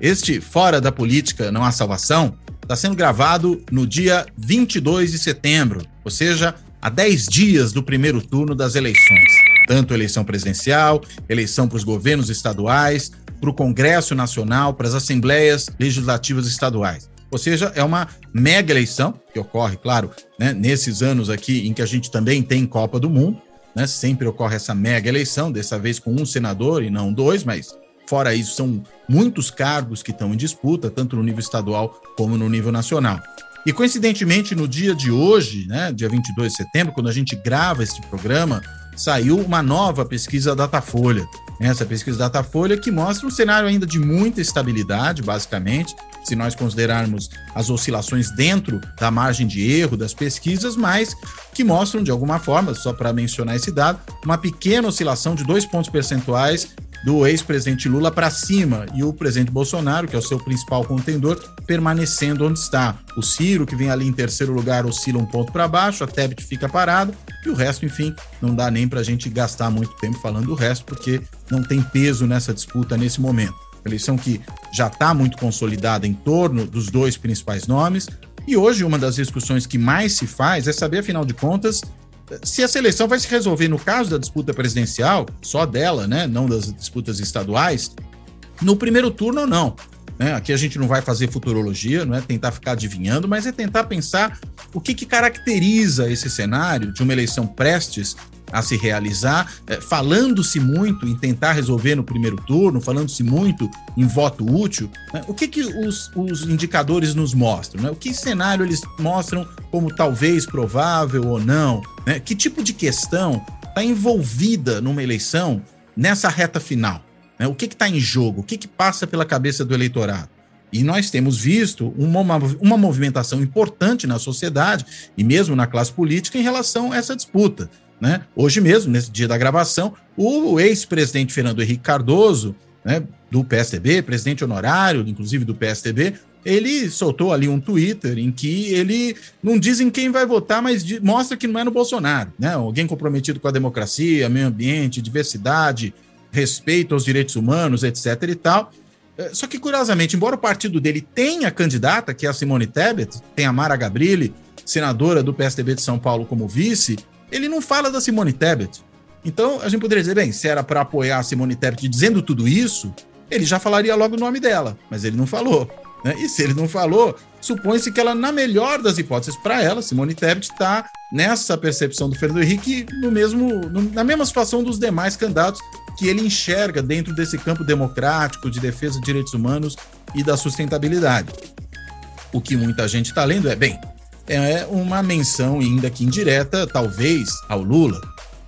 Este Fora da Política Não Há Salvação está sendo gravado no dia 22 de setembro, ou seja, a 10 dias do primeiro turno das eleições. Tanto eleição presidencial, eleição para os governos estaduais, para o Congresso Nacional, para as assembleias legislativas estaduais. Ou seja, é uma mega eleição, que ocorre, claro, né, nesses anos aqui em que a gente também tem Copa do Mundo, né, sempre ocorre essa mega eleição, dessa vez com um senador e não dois, mas Fora isso, são muitos cargos que estão em disputa, tanto no nível estadual como no nível nacional. E coincidentemente, no dia de hoje, né, dia 22 de setembro, quando a gente grava este programa, saiu uma nova pesquisa Datafolha. Essa pesquisa Datafolha que mostra um cenário ainda de muita estabilidade, basicamente, se nós considerarmos as oscilações dentro da margem de erro das pesquisas, mas que mostram, de alguma forma, só para mencionar esse dado, uma pequena oscilação de dois pontos percentuais do ex-presidente Lula para cima e o presidente Bolsonaro, que é o seu principal contendor, permanecendo onde está. O Ciro, que vem ali em terceiro lugar, oscila um ponto para baixo, a Tebet fica parado e o resto, enfim, não dá nem para a gente gastar muito tempo falando do resto, porque não tem peso nessa disputa nesse momento. Eleição que já está muito consolidada em torno dos dois principais nomes. E hoje, uma das discussões que mais se faz é saber, afinal de contas, se a seleção vai se resolver no caso da disputa presidencial, só dela, né, não das disputas estaduais, no primeiro turno ou não. Né? Aqui a gente não vai fazer futurologia, não é tentar ficar adivinhando, mas é tentar pensar o que, que caracteriza esse cenário de uma eleição prestes a se realizar, é, falando-se muito em tentar resolver no primeiro turno, falando-se muito em voto útil, né? o que, que os, os, indicadores nos mostram? Né? O que cenário eles mostram como talvez provável ou não? Né? Que tipo de questão está envolvida numa eleição nessa reta final? Né? O que está em jogo? O que, que passa pela cabeça do eleitorado? E nós temos visto uma, uma movimentação importante na sociedade e mesmo na classe política em relação a essa disputa. Né? Hoje mesmo, nesse dia da gravação, o ex-presidente Fernando Henrique Cardoso, né, do PSDB, presidente honorário, inclusive do PSDB, ele soltou ali um Twitter em que ele não diz em quem vai votar, mas mostra que não é no Bolsonaro, né? Alguém comprometido com a democracia, meio ambiente, diversidade, respeito aos direitos humanos, etc. e tal. É, só que, curiosamente, embora o partido dele tenha candidata, que é a Simone Tebet, tem a Mara Gabrilli, senadora do PSDB de São Paulo como vice, ele não fala da Simone Tebet. Então, a gente poderia dizer, bem, se era para apoiar a Simone Tebet dizendo tudo isso, ele já falaria logo o nome dela, mas ele não falou. Né? E se ele não falou, supõe-se que ela, na melhor das hipóteses para ela, Simone Tebet está nessa percepção do Fernando Henrique no mesmo, no, na mesma situação dos demais candidatos que ele enxerga dentro desse campo democrático de defesa de direitos humanos e da sustentabilidade. O que muita gente está lendo é, bem, é uma menção, ainda que indireta, talvez, ao Lula.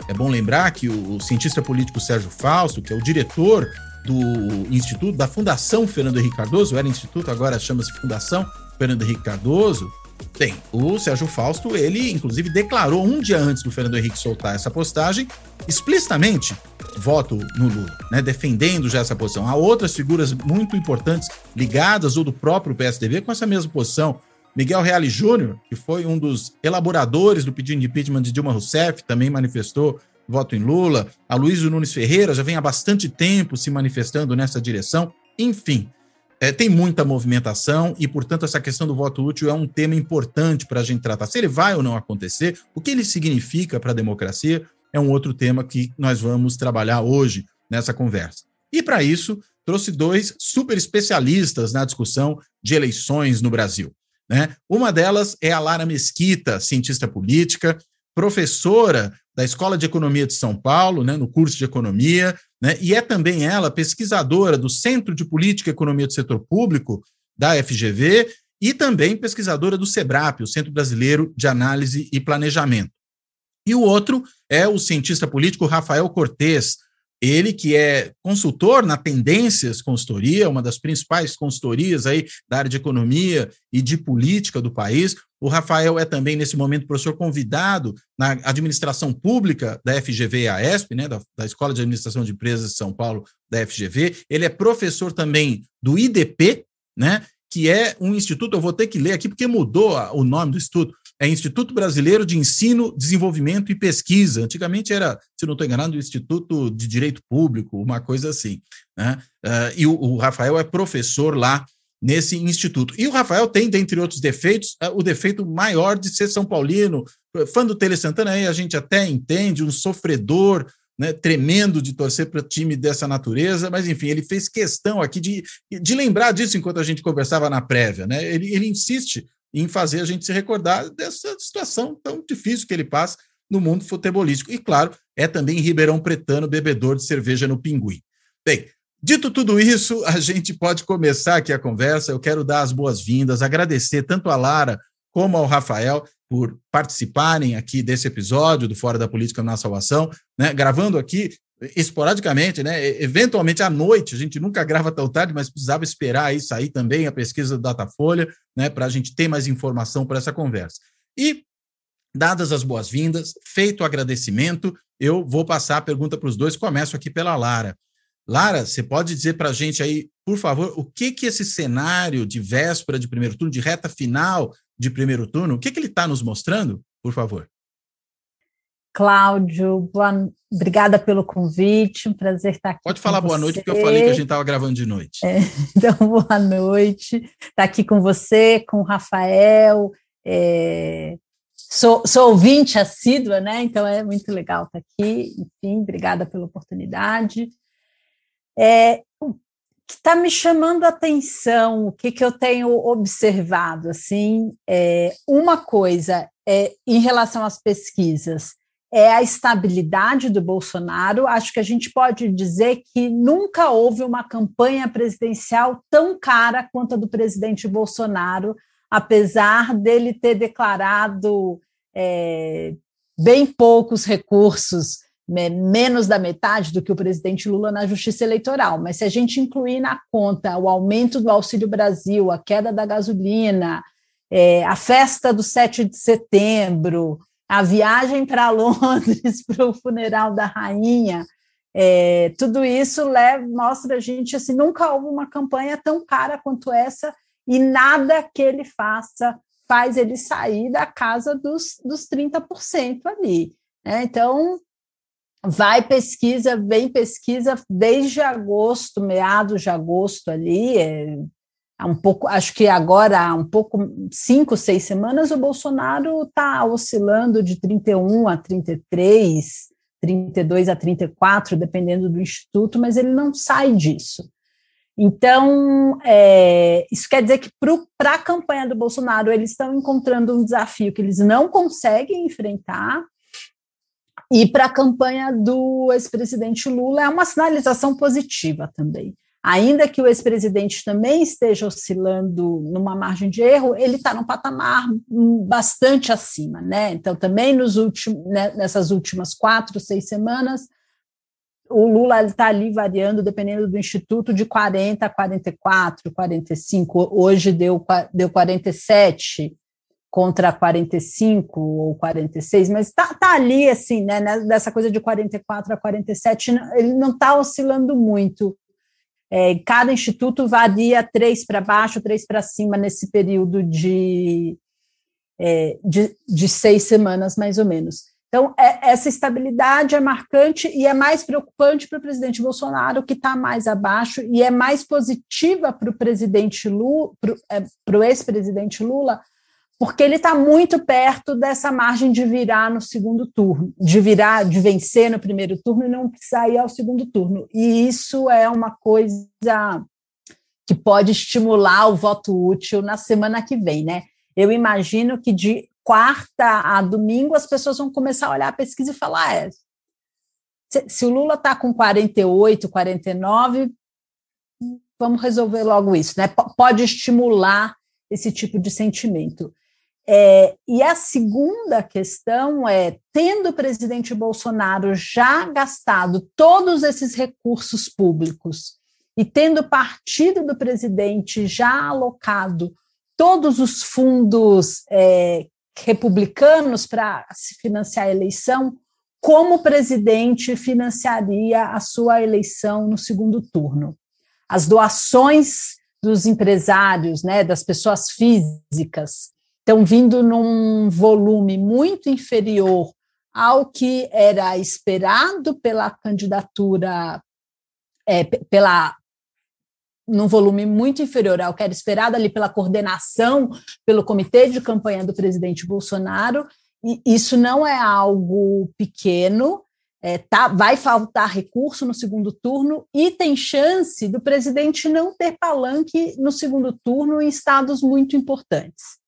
É bom lembrar que o, cientista político Sérgio Fausto, que é o diretor do Instituto, da Fundação Fernando Henrique Cardoso, era Instituto, agora chama-se Fundação Fernando Henrique Cardoso. Tem, o Sérgio Fausto, ele inclusive declarou um dia antes do Fernando Henrique soltar essa postagem, explicitamente voto no Lula, né, defendendo já essa posição. Há outras figuras muito importantes ligadas ou do próprio PSDB com essa mesma posição. Miguel Reale Júnior, que foi um dos elaboradores do pedido de impeachment de Dilma Rousseff, também manifestou voto em Lula. A Luiz Nunes Ferreira já vem há bastante tempo se manifestando nessa direção. Enfim, é, tem muita movimentação e, portanto, essa questão do voto útil é um tema importante para a gente tratar. Se ele vai ou não acontecer, o que ele significa para a democracia é um outro tema que nós vamos trabalhar hoje nessa conversa. E para isso, trouxe dois super especialistas na discussão de eleições no Brasil. Né? Uma delas é a Lara Mesquita, cientista política, professora da Escola de Economia de São Paulo, né, no curso de Economia, né, e é também ela pesquisadora do Centro de Política e Economia do Setor Público, da FGV, e também pesquisadora do SEBRAP, o Centro Brasileiro de Análise e Planejamento. E o outro é o cientista político Rafael Cortes, Ele que é consultor na Tendências Consultoria, uma das principais consultorias aí da área de economia e de política do país. O Rafael é também, nesse momento, professor convidado na administração pública da FGV e a ESP, né, da, da Escola de Administração de Empresas de São Paulo, da FGV. Ele é professor também do IDP, né, que é um instituto, eu vou ter que ler aqui porque mudou o nome do instituto, é Instituto Brasileiro de Ensino, Desenvolvimento e Pesquisa. Antigamente era, se não estou enganado, Instituto de Direito Público, uma coisa assim. Né? Uh, e o, o, Rafael é professor lá nesse instituto. E o Rafael tem, dentre outros defeitos, uh, o defeito maior de ser São Paulino, fã do Tele Santana, aí a gente até entende, um sofredor, né, tremendo de torcer para time dessa natureza, mas enfim, ele fez questão aqui de, de lembrar disso enquanto a gente conversava na prévia. Né? Ele, ele insiste em fazer a gente se recordar dessa situação tão difícil que ele passa no mundo futebolístico. E, claro, é também Ribeirão Pretano, bebedor de cerveja no Pinguim. Bem, dito tudo isso, a gente pode começar aqui a conversa. Eu quero dar as boas-vindas, agradecer tanto a Lara como ao Rafael por participarem aqui desse episódio do Fora da Política na Salvação, né? gravando aqui esporadicamente, né? Eventualmente à noite, a gente nunca grava tão tarde, mas precisava esperar aí sair também a pesquisa do Datafolha, né? Para a gente ter mais informação para essa conversa. E, dadas as boas-vindas, feito o agradecimento, eu vou passar a pergunta para os dois. Começo aqui pela Lara. Lara, você pode dizer para a gente aí, por favor, o que que esse cenário de véspera de primeiro turno, de reta final de primeiro turno, o que que ele está nos mostrando, por favor? Cláudio, boa, obrigada pelo convite, um prazer estar aqui. Pode falar boa você. noite, porque eu falei que a gente estava gravando de noite. É, então, boa noite, estar aqui com você, com o Rafael. É, sou, sou ouvinte assídua, né? Então é muito legal estar aqui. Enfim, obrigada pela oportunidade. É, o que está me chamando a atenção, o que, que eu tenho observado, assim, é, uma coisa é em relação às pesquisas é a estabilidade do Bolsonaro. Acho que a gente pode dizer que nunca houve uma campanha presidencial tão cara quanto a do presidente Bolsonaro, apesar dele ter declarado é, bem poucos recursos, menos da metade do que o presidente Lula na justiça eleitoral. Mas se a gente incluir na conta o aumento do Auxílio Brasil, a queda da gasolina, é, a festa do 7 de setembro, a viagem para Londres para o funeral da rainha, é, tudo isso leva, mostra a gente assim, nunca houve uma campanha tão cara quanto essa e nada que ele faça faz ele sair da casa dos, dos 30% ali. Né? Então, vai pesquisa, vem pesquisa desde agosto, meados de agosto ali, é, um pouco, acho que agora, há um pouco, cinco, seis semanas, o Bolsonaro está oscilando de 31 a 33, 32 a 34, dependendo do instituto, mas ele não sai disso. Então, é, isso quer dizer que para a campanha do Bolsonaro, eles estão encontrando um desafio que eles não conseguem enfrentar, e para a campanha do ex-presidente Lula é uma sinalização positiva também ainda que o ex-presidente também esteja oscilando numa margem de erro, ele está num patamar bastante acima, né? Então, também nos últimos, né, nessas últimas quatro, seis semanas, o Lula está ali variando, dependendo do instituto, de 40 a 44, 45. Hoje deu, deu 47 contra 45 ou 46, mas está tá ali, assim, né, nessa coisa de 44 a 47, ele não está oscilando muito. É, cada instituto varia três para baixo, três para cima nesse período de, é, de, de, seis semanas, mais ou menos. Então, é, essa estabilidade é marcante e é mais preocupante para o presidente Bolsonaro, que está mais abaixo, e é mais positiva para o presidente Lula, para o é, ex-presidente Lula, porque ele está muito perto dessa margem de virar no segundo turno, de virar, de vencer no primeiro turno e não precisar ir ao segundo turno. E isso é uma coisa que pode estimular o voto útil na semana que vem, né? Eu imagino que de quarta a domingo as pessoas vão começar a olhar a pesquisa e falar: é, se, o Lula está com 48, 49, vamos resolver logo isso, né? Pode estimular esse tipo de sentimento. É, e a segunda questão é: tendo o presidente Bolsonaro já gastado todos esses recursos públicos e tendo o partido do presidente já alocado todos os fundos é, republicanos para se financiar a eleição, como o presidente financiaria a sua eleição no segundo turno? As doações dos empresários, né, das pessoas físicas, estão vindo num volume muito inferior ao que era esperado pela candidatura, é, pela num volume muito inferior ao que era esperado ali pela coordenação, pelo comitê de campanha do presidente Bolsonaro, e isso não é algo pequeno, é, tá, vai faltar recurso no segundo turno e tem chance do presidente não ter palanque no segundo turno em estados muito importantes.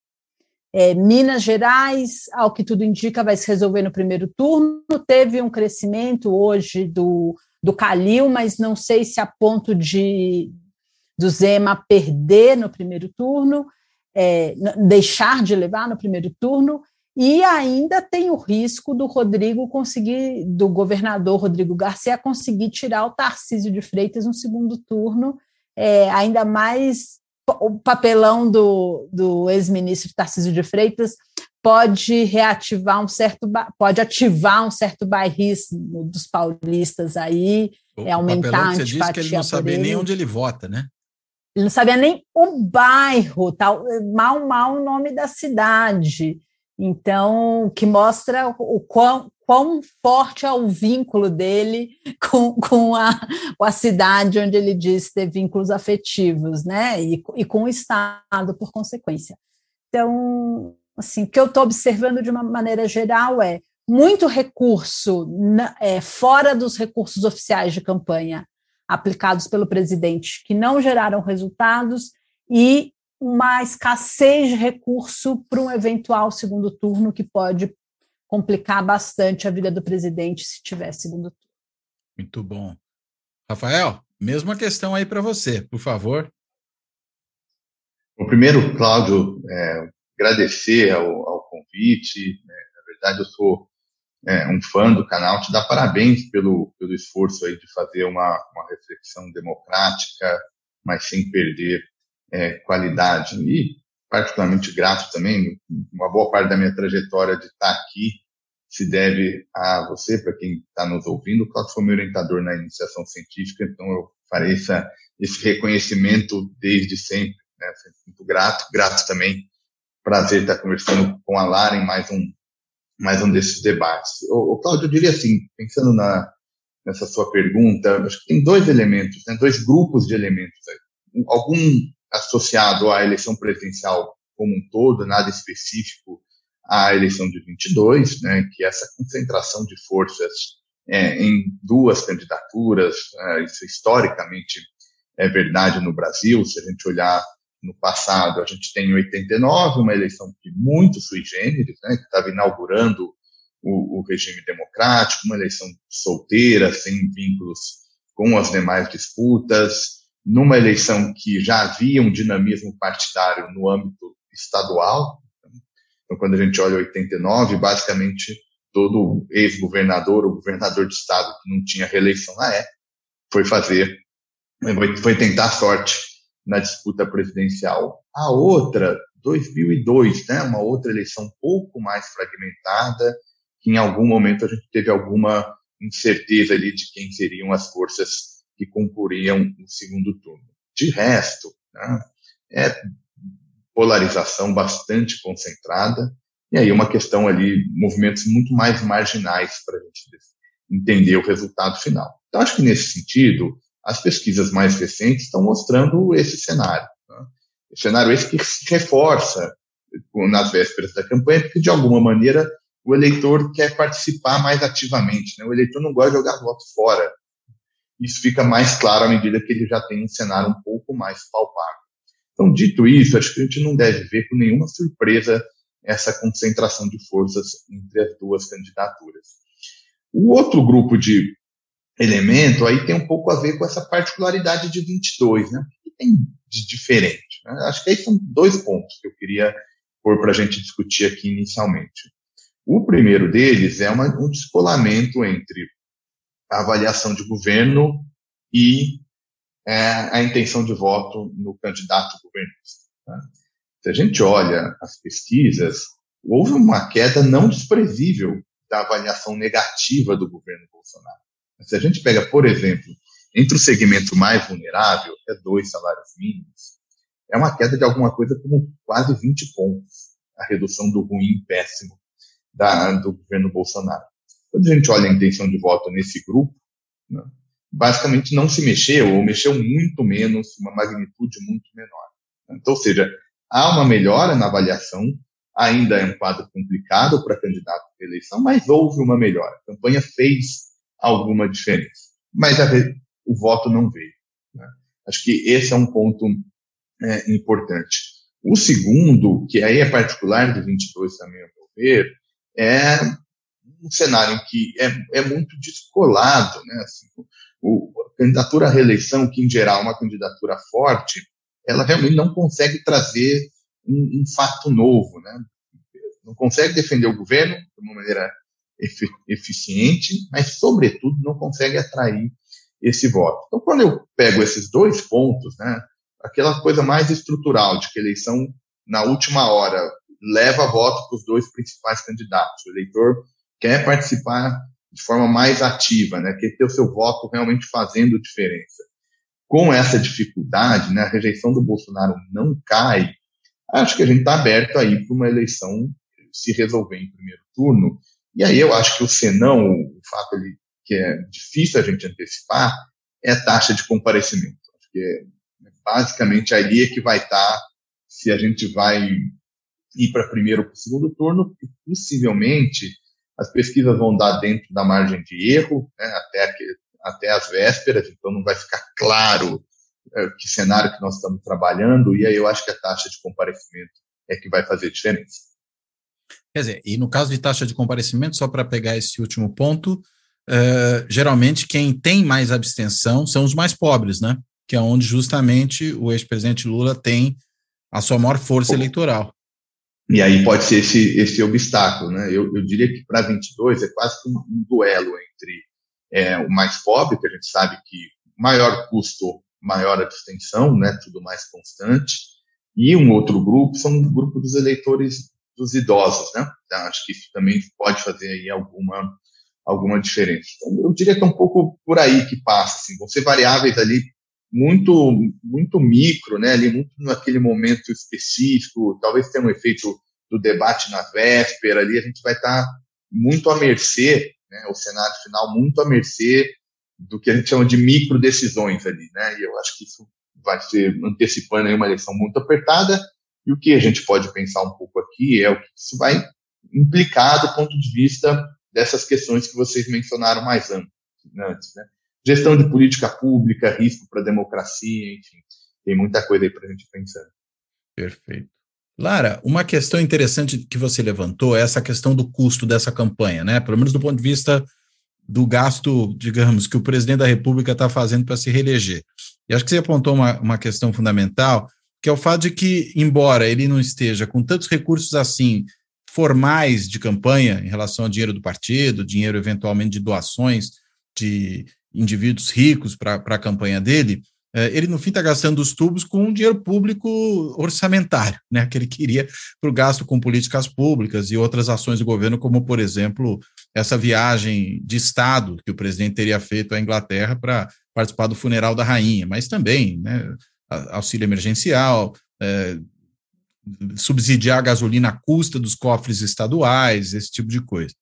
É, Minas Gerais, ao que tudo indica, vai se resolver no primeiro turno. Teve um crescimento hoje do, do Calil, mas não sei se a ponto de do Zema perder no primeiro turno, é, deixar de levar no primeiro turno. E ainda tem o risco do Rodrigo conseguir, do governador Rodrigo Garcia, conseguir tirar o Tarcísio de Freitas no segundo turno, é, ainda mais o papelão do, do ex-ministro Tarcísio de Freitas pode reativar um certo, pode ativar um certo bairrismo dos paulistas aí, o é aumentar a antipatia. Você disse que ele não sabia nem onde ele vota, né? Ele não sabia nem o bairro, tal, mal, mal o nome da cidade. Então, que mostra o quão, quão forte é o vínculo dele com, com, a, com a cidade onde ele diz ter vínculos afetivos, né? E, e com o Estado, por consequência. Então, assim, o que eu estou observando de uma maneira geral é muito recurso na, é, fora dos recursos oficiais de campanha aplicados pelo presidente que não geraram resultados e uma escassez de recurso para um eventual segundo turno que pode complicar bastante a vida do presidente se tiver segundo turno. Muito bom. Rafael, mesma questão aí para você, por favor. O primeiro, Cláudio, é, agradecer ao, ao convite. Né? Na verdade, eu sou é, um fã do canal. Te dar parabéns pelo, pelo esforço aí de fazer uma, uma reflexão democrática, mas sem perder é, qualidade. E particularmente grato também, uma boa parte da minha trajetória de estar aqui se deve a você, para quem está nos ouvindo. O Cláudio foi meu orientador na iniciação científica, então eu farei essa, esse reconhecimento desde sempre. Né? Muito grato, grato também. Prazer estar conversando com a Lara em mais um, mais um desses debates. O, o Cláudio, eu diria assim, pensando na, nessa sua pergunta, acho que tem dois elementos, né? dois grupos de elementos. Algum associado à eleição presidencial como um todo, nada específico à eleição de 22, né, que é essa concentração de forças é, em duas candidaturas, é, isso historicamente é verdade no Brasil, se a gente olhar no passado, a gente tem em 89 uma eleição que muito sui generis, né, que estava inaugurando o, o, regime democrático, uma eleição solteira, sem vínculos com as demais disputas, numa eleição que já havia um dinamismo partidário no âmbito estadual, então, quando a gente olha 89, basicamente todo ex-governador ou governador de estado que não tinha reeleição na época foi fazer, foi tentar sorte na disputa presidencial. A outra, 2002, né, uma outra eleição um pouco mais fragmentada, que em algum momento a gente teve alguma incerteza ali de quem seriam as forças que concorriam no segundo turno. De resto, né, é polarização bastante concentrada, e aí uma questão ali, movimentos muito mais marginais para a gente entender o resultado final. Então, acho que nesse sentido, as pesquisas mais recentes estão mostrando esse cenário. Né? Esse cenário esse que se reforça nas vésperas da campanha, porque de alguma maneira o eleitor quer participar mais ativamente. Né? O eleitor não gosta de jogar voto fora. Isso fica mais claro à medida que ele já tem um cenário um pouco mais palpável. Então, dito isso, acho que a gente não deve ver com nenhuma surpresa essa concentração de forças entre as duas candidaturas. O outro grupo de elemento aí tem um pouco a ver com essa particularidade de 22, né? O que tem de diferente? Né? Acho que aí são dois pontos que eu queria pôr para a gente discutir aqui inicialmente. O primeiro deles é uma, um descolamento entre a avaliação de governo e é, a intenção de voto no candidato governista. Tá? Se a gente olha as pesquisas, houve uma queda não desprezível da avaliação negativa do governo Bolsonaro. Se a gente pega, por exemplo, entre o segmento mais vulnerável, é dois salários mínimos, é uma queda de alguma coisa como quase 20 pontos, a redução do ruim péssimo da, do governo Bolsonaro. Quando a gente olha a intenção de voto nesse grupo, né, basicamente não se mexeu, ou mexeu muito menos, uma magnitude muito menor. Então, ou seja, há uma melhora na avaliação, ainda é um quadro complicado para candidato à eleição, mas houve uma melhora. A campanha fez alguma diferença, mas a, o voto não veio. Né? Acho que esse é um ponto é, importante. O segundo, que aí é particular do 22 também, ao meu ver, é um cenário em que é, é muito descolado, né? Assim, o, a candidatura à reeleição, que em geral é uma candidatura forte, ela realmente não consegue trazer um, um fato novo, né? Não consegue defender o governo de uma maneira eficiente, mas, sobretudo, não consegue atrair esse voto. Então, quando eu pego esses dois pontos, né, aquela coisa mais estrutural de que a eleição na última hora leva voto para os dois principais candidatos. O eleitor quer participar de forma mais ativa, né? quer ter o seu voto realmente fazendo diferença. Com essa dificuldade, né, a rejeição do Bolsonaro não cai, acho que a gente está aberto aí para uma eleição se resolver em primeiro turno. E aí eu acho que o senão, o fato que é difícil a gente antecipar, é a taxa de comparecimento. Acho que é basicamente ali é que vai estar tá, se a gente vai ir para primeiro ou para segundo turno, porque possivelmente as pesquisas vão dar dentro da margem de erro, né, até, que, até as vésperas, então não vai ficar claro é, que cenário que nós estamos trabalhando, e aí eu acho que a taxa de comparecimento é que vai fazer diferença. Quer dizer, e no caso de taxa de comparecimento, só para pegar esse último ponto, uh, geralmente quem tem mais abstenção são os mais pobres, né? Que é onde justamente o ex-presidente Lula tem a sua maior força eleitoral. E aí pode ser esse, esse obstáculo, né? Eu, eu diria que para 22 é quase um, um duelo entre é, o mais pobre, que a gente sabe que maior custo, maior abstenção, né? Tudo mais constante, e um outro grupo são o grupo dos eleitores dos idosos, né? Então, acho que isso também pode fazer aí alguma alguma diferença. Então, eu diria que é um pouco por aí que passa, assim, vão ser variáveis ali muito muito micro, né? Ali muito naquele momento específico. Talvez tenha um efeito do debate na véspera. Ali a gente vai estar muito à mercê, né? O cenário final muito à mercê do que a gente chama de micro decisões ali, né? E eu acho que isso vai ser antecipando aí uma eleição muito apertada. E o que a gente pode pensar um pouco aqui é o que isso vai implicar do ponto de vista dessas questões que vocês mencionaram mais antes, né? Gestão de política pública, risco para a democracia, enfim, tem muita coisa aí para a gente pensar. Perfeito. Lara, uma questão interessante que você levantou é essa questão do custo dessa campanha, né? Pelo menos do ponto de vista do gasto, digamos, que o presidente da República está fazendo para se reeleger. E acho que você apontou uma, uma questão fundamental, que é o fato de que, embora ele não esteja com tantos recursos assim formais de campanha em relação ao dinheiro do partido, dinheiro eventualmente de doações de indivíduos ricos para a campanha dele, é, ele no fim está gastando os tubos com dinheiro público orçamentário, né, que ele queria para o gasto com políticas públicas e outras ações do governo, como, por exemplo, essa viagem de Estado que o presidente teria feito à Inglaterra para participar do funeral da rainha, mas também né, auxílio emergencial, é, subsidiar a gasolina à custa dos cofres estaduais, esse tipo de coisa.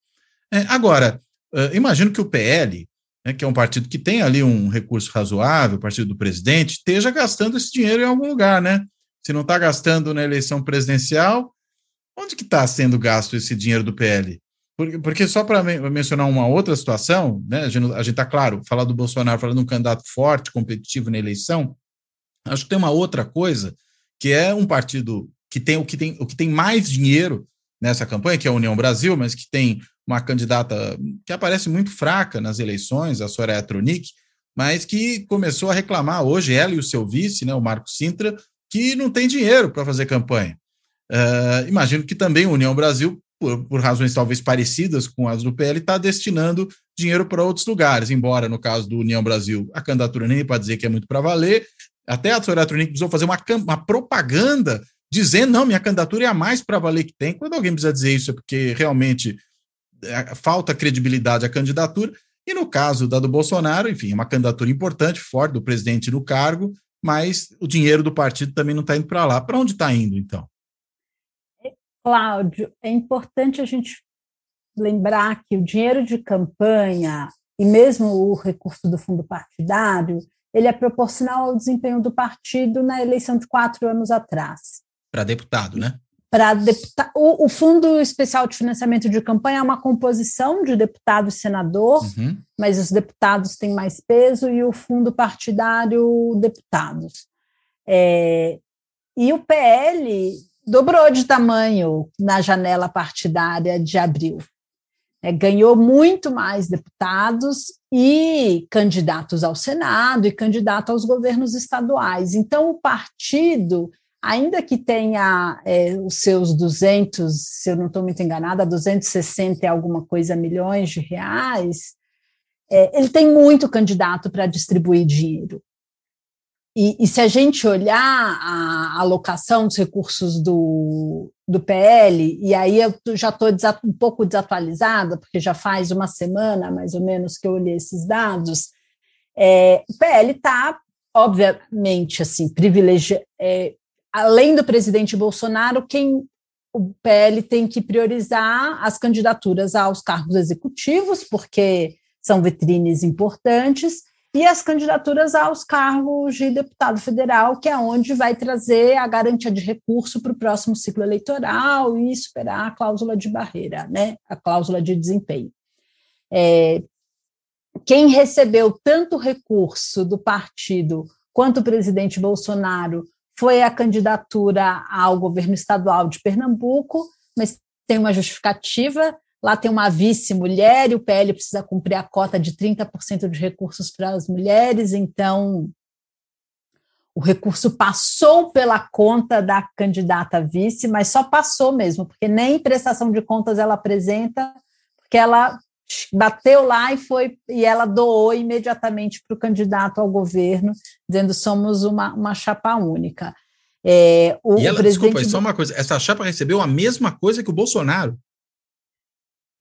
É, agora, é, imagino que o PL né, que é um partido que tem ali um recurso razoável, o partido do presidente, esteja gastando esse dinheiro em algum lugar, né? Se não está gastando na eleição presidencial, onde que está sendo gasto esse dinheiro do PL? Porque, porque só para mencionar uma outra situação, né, a gente está, claro, falar do Bolsonaro, falando de um candidato forte, competitivo na eleição, acho que tem uma outra coisa, que é um partido que tem o que tem, o que tem mais dinheiro nessa campanha, que é a União Brasil, mas que tem uma candidata que aparece muito fraca nas eleições, a Soraya Tronic, mas que começou a reclamar hoje, ela e o seu vice, né, o Marco Sintra, que não tem dinheiro para fazer campanha. Uh, imagino que também a União Brasil, por, por, razões talvez parecidas com as do PL, está destinando dinheiro para outros lugares, embora no caso do União Brasil a candidatura nem para dizer que é muito para valer, até a Soraya Tronic precisou fazer uma, uma propaganda dizendo, não, minha candidatura é a mais para valer que tem. Quando alguém precisa dizer isso é porque realmente falta credibilidade à candidatura. E no caso da do Bolsonaro, enfim, é uma candidatura importante, forte do presidente no cargo, mas o dinheiro do partido também não está indo para lá. Para onde está indo, então? Cláudio, é importante a gente lembrar que o dinheiro de campanha e mesmo o recurso do fundo partidário, ele é proporcional ao desempenho do partido na eleição de quatro anos atrás. Para deputado, né? Para deputado. O, Fundo Especial de Financiamento de Campanha é uma composição de deputado e senador, uhum. mas os deputados têm mais peso e o fundo partidário, deputados. É, e o PL dobrou de tamanho na janela partidária de abril. É, ganhou muito mais deputados e candidatos ao Senado e candidato aos governos estaduais. Então, o partido ainda que tenha é, os seus 200, se eu não estou muito enganada, 260 e alguma coisa milhões de reais, é, ele tem muito candidato para distribuir dinheiro. E, e, se a gente olhar a alocação dos recursos do, do PL, e aí eu já estou um pouco desatualizada, porque já faz uma semana, mais ou menos, que eu olhei esses dados, é, o PL está, obviamente, assim, privilegiado, é, além do presidente Bolsonaro, quem o PL tem que priorizar as candidaturas aos cargos executivos, porque são vitrines importantes, e as candidaturas aos cargos de deputado federal, que é onde vai trazer a garantia de recurso para o próximo ciclo eleitoral e superar a cláusula de barreira, né, a cláusula de desempenho. É, quem recebeu tanto recurso do partido quanto o presidente Bolsonaro foi a candidatura ao governo estadual de Pernambuco, mas tem uma justificativa. Lá tem uma vice-mulher e o PL precisa cumprir a cota de 30% de recursos para as mulheres, então o recurso passou pela conta da candidata vice, mas só passou mesmo, porque nem prestação de contas ela apresenta, porque ela bateu lá e foi e ela doou imediatamente para o candidato ao governo, dizendo somos uma, uma chapa única. É, o, e ela, presidente... desculpa, só uma coisa, essa chapa recebeu a mesma coisa que o Bolsonaro?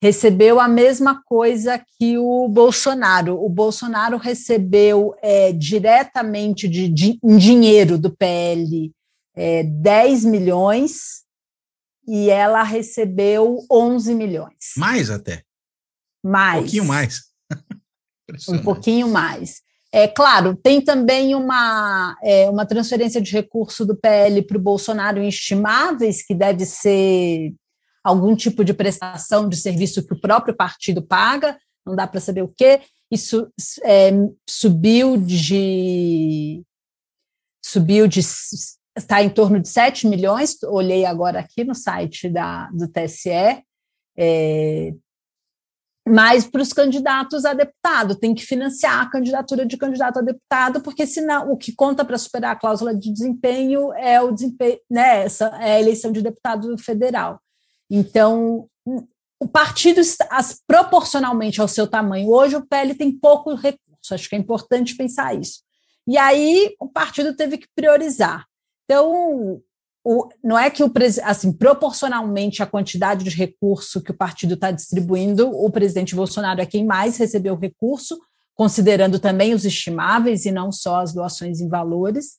Recebeu a mesma coisa que o Bolsonaro. O Bolsonaro recebeu é, diretamente de, de, em dinheiro do PL é, 10 milhões e ela recebeu 11 milhões. Mais até. Mais. Um pouquinho mais. um pouquinho mais. É claro, tem também uma, é, uma transferência de recurso do PL para o Bolsonaro em estimáveis, que deve ser algum tipo de prestação de serviço que o próprio partido paga, não dá para saber o quê. Isso é, subiu de. subiu de. está em torno de 7 milhões, olhei agora aqui no site da, do TSE. É, mas para os candidatos a deputado, tem que financiar a candidatura de candidato a deputado, porque senão o que conta para superar a cláusula de desempenho é o desempenho, né, essa é a eleição de deputado federal. Então, o partido, proporcionalmente ao seu tamanho, hoje o PL tem pouco recurso, acho que é importante pensar isso. E aí o partido teve que priorizar. Então, o, não é que o assim proporcionalmente à quantidade de recurso que o partido está distribuindo, o presidente Bolsonaro é quem mais recebeu recurso, considerando também os estimáveis e não só as doações em valores,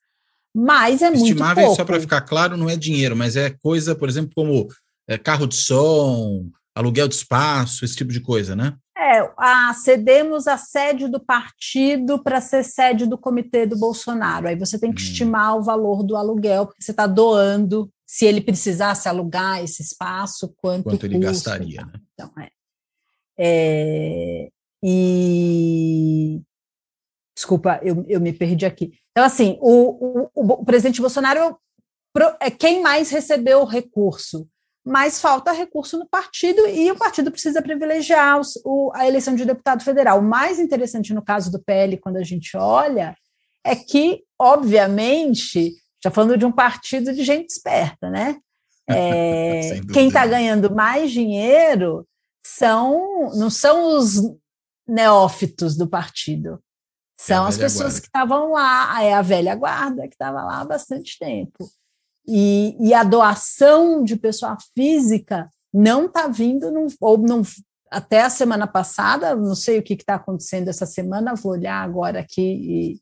mas é estimáveis, muito pouco. só para ficar claro, não é dinheiro, mas é coisa, por exemplo, como é, carro de som, aluguel de espaço, esse tipo de coisa, né? É, a, cedemos a sede do partido para ser sede do comitê do Bolsonaro. Aí você tem que hum. estimar o valor do aluguel, porque você está doando, se ele precisasse alugar esse espaço, quanto, quanto ele gastaria. Né? Então, é. é. E. Desculpa, eu, eu me perdi aqui. Então, assim, o, o, o presidente Bolsonaro é quem mais recebeu o recurso mas falta recurso no partido e o partido precisa privilegiar os, o, a eleição de deputado federal. O mais interessante no caso do PL, quando a gente olha, é que, obviamente, já falando de um partido de gente esperta, né? É, quem está ganhando mais dinheiro são não são os neófitos do partido, são é as pessoas guarda. que estavam lá, é a velha guarda que estava lá há bastante tempo. E, e a doação de pessoa física não está vindo, num, ou não, até a semana passada, não sei o que está acontecendo essa semana, vou olhar agora aqui e,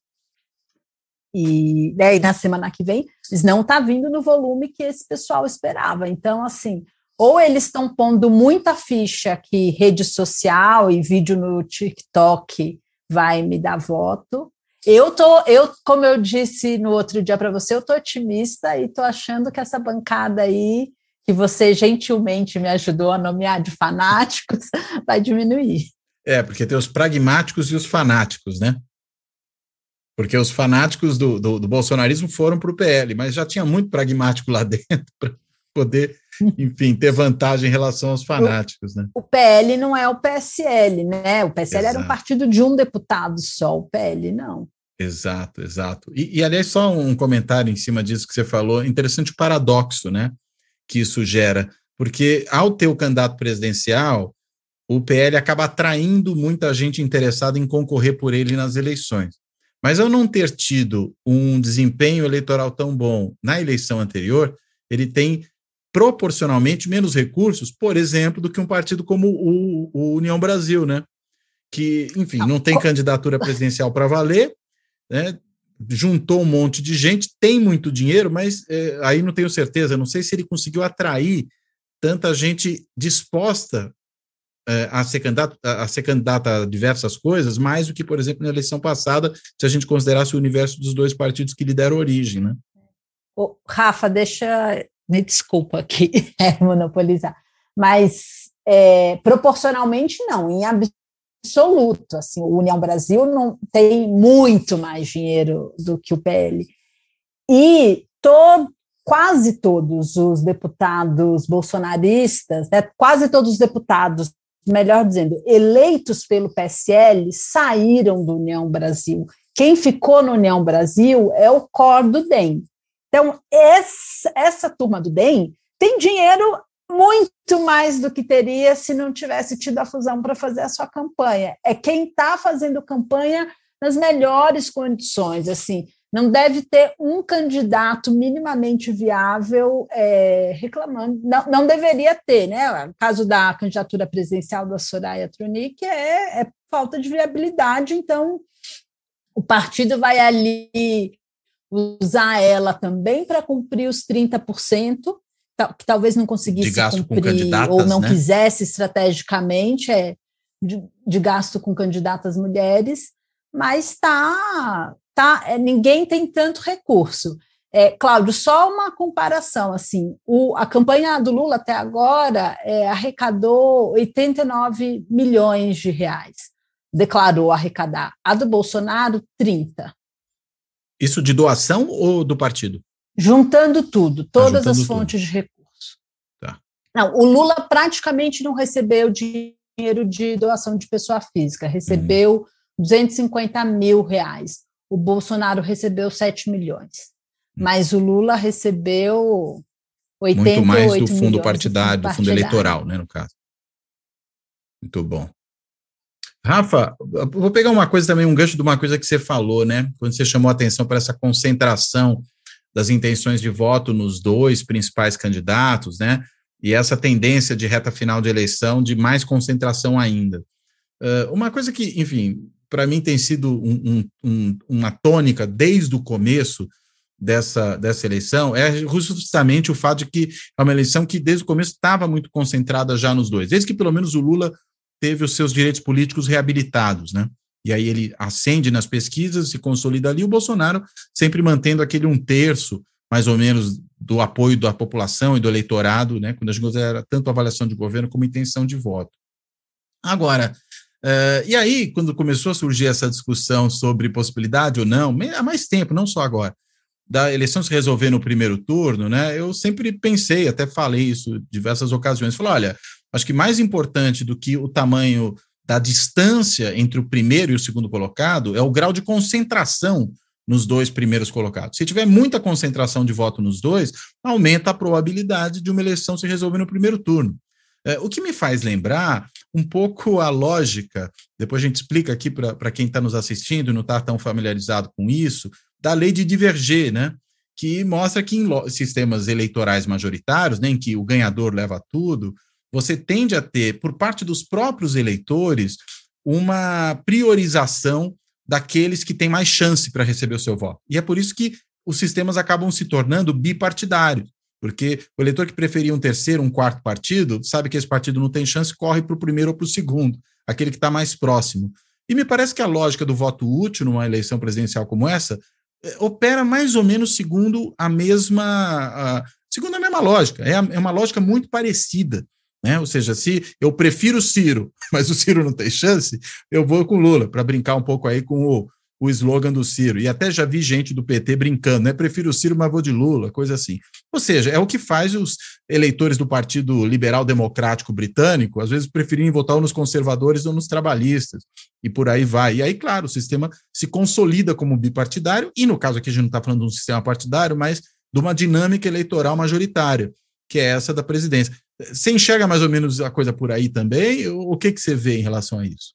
e, né, e na semana que vem, mas não está vindo no volume que esse pessoal esperava. Então, assim, ou eles estão pondo muita ficha que rede social e vídeo no TikTok vai me dar voto, eu tô, eu, como eu disse no outro dia para você, eu tô otimista e tô achando que essa bancada aí que você gentilmente me ajudou a nomear de fanáticos vai diminuir. É, porque tem os pragmáticos e os fanáticos, né? Porque os fanáticos do, do, do bolsonarismo foram para o PL, mas já tinha muito pragmático lá dentro para poder, enfim, ter vantagem em relação aos fanáticos, né? O PL não é o PSL, né? O PSL Exato. era um partido de um deputado só, o PL não. Exato, exato. E, e, aliás, só um comentário em cima disso que você falou, interessante o paradoxo, né, que isso gera, porque ao ter o candidato presidencial, o PL acaba atraindo muita gente interessada em concorrer por ele nas eleições. Mas ao não ter tido um desempenho eleitoral tão bom na eleição anterior, ele tem proporcionalmente menos recursos, por exemplo, do que um partido como o, o União Brasil, né? Que, enfim, não tem candidatura presidencial para valer, né? juntou um monte de gente, tem muito dinheiro, mas é, aí não tenho certeza, não sei se ele conseguiu atrair tanta gente disposta é, a, ser candidato, a, a ser candidata a diversas coisas, mais do que, por exemplo, na eleição passada, se a gente considerasse o universo dos dois partidos que lhe deram origem, né? Rafa, deixa, me desculpa aqui é, monopolizar, mas é, proporcionalmente não, em absoluto. Assim, o União Brasil não tem muito mais dinheiro do que o PL. E quase todos os deputados bolsonaristas, né, quase todos os deputados, melhor dizendo, eleitos pelo PSL, saíram do União Brasil. Quem ficou no União Brasil é o cor do DEM. Então, essa, essa turma do DEM tem dinheiro muito mais do que teria se não tivesse tido a fusão para fazer a sua campanha. É quem está fazendo campanha nas melhores condições, assim, não deve ter um candidato minimamente viável é, reclamando, não, não deveria ter, né? O caso da candidatura presidencial da Soraya Tronic é, é falta de viabilidade, então o partido vai ali usar ela também para cumprir os 30%, que talvez não conseguisse cumprir ou não né? quisesse estrategicamente é, de, de, gasto com candidatas mulheres, mas tá, tá, é, ninguém tem tanto recurso. É, Cláudio, só uma comparação, assim, o, a campanha do Lula até agora é, arrecadou 89 milhões de reais, declarou arrecadar. A do Bolsonaro, 30. Isso de doação ou do partido? Juntando tudo, tá todas juntando as fontes tudo. de recurso. Tá. Não, o Lula praticamente não recebeu dinheiro de doação de pessoa física, recebeu uhum. 250 mil reais. O Bolsonaro recebeu 7 milhões. Uhum. Mas o Lula recebeu 88 Muito mais do fundo partidário, do fundo eleitoral, né, no caso. Muito bom. Rafa, vou pegar uma coisa também, um gancho de uma coisa que você falou, né? Quando você chamou a atenção para essa concentração das intenções de voto nos dois principais candidatos, né? E essa tendência de reta final de eleição de mais concentração ainda. Uh, uma coisa que, enfim, para mim tem sido um, um, uma tônica desde o começo dessa, dessa eleição é justamente o fato de que é uma eleição que desde o começo estava muito concentrada já nos dois, desde que pelo menos o Lula teve os seus direitos políticos reabilitados, né? e aí ele ascende nas pesquisas, se consolida ali, o Bolsonaro sempre mantendo aquele um terço, mais ou menos, do apoio da população e do eleitorado, né, quando a gente considera tanto avaliação de governo como intenção de voto. Agora, uh, e aí, quando começou a surgir essa discussão sobre possibilidade ou não, há mais tempo, não só agora, da eleição se resolver no primeiro turno, né, eu sempre pensei, até falei isso diversas ocasiões, falei, olha, acho que mais importante do que o tamanho da distância entre o primeiro e o segundo colocado é o grau de concentração nos dois primeiros colocados. Se tiver muita concentração de voto nos dois, aumenta a probabilidade de uma eleição se resolver no primeiro turno. É, o que me faz lembrar um pouco a lógica, depois a gente explica aqui para quem está nos assistindo e não está tão familiarizado com isso, da lei de Diverger, né? que mostra que em sistemas eleitorais majoritários, né, em que o ganhador leva tudo, você tende a ter, por parte dos próprios eleitores, uma priorização daqueles que têm mais chance para receber o seu voto. E é por isso que os sistemas acabam se tornando bipartidários. Porque o eleitor que preferia um terceiro, um quarto partido, sabe que esse partido não tem chance, corre para o primeiro ou para o segundo, aquele que está mais próximo. E me parece que a lógica do voto útil numa eleição presidencial como essa é, opera mais ou menos segundo a mesma, a, segundo a mesma lógica. É, a, é uma lógica muito parecida. Né? Ou seja, se eu prefiro o Ciro, mas o Ciro não tem chance, eu vou com Lula, para brincar um pouco aí com o, o slogan do Ciro. E até já vi gente do PT brincando, né? Prefiro o Ciro, mas vou de Lula, coisa assim. Ou seja, é o que faz os eleitores do Partido Liberal Democrático Britânico, às vezes, preferirem votar nos conservadores ou nos trabalhistas, e por aí vai. E aí, claro, o sistema se consolida como bipartidário, e no caso aqui a gente não está falando de um sistema partidário, mas de uma dinâmica eleitoral majoritária, que é essa da presidência. Você enxerga mais ou menos a coisa por aí também? O que, que você vê em relação a isso?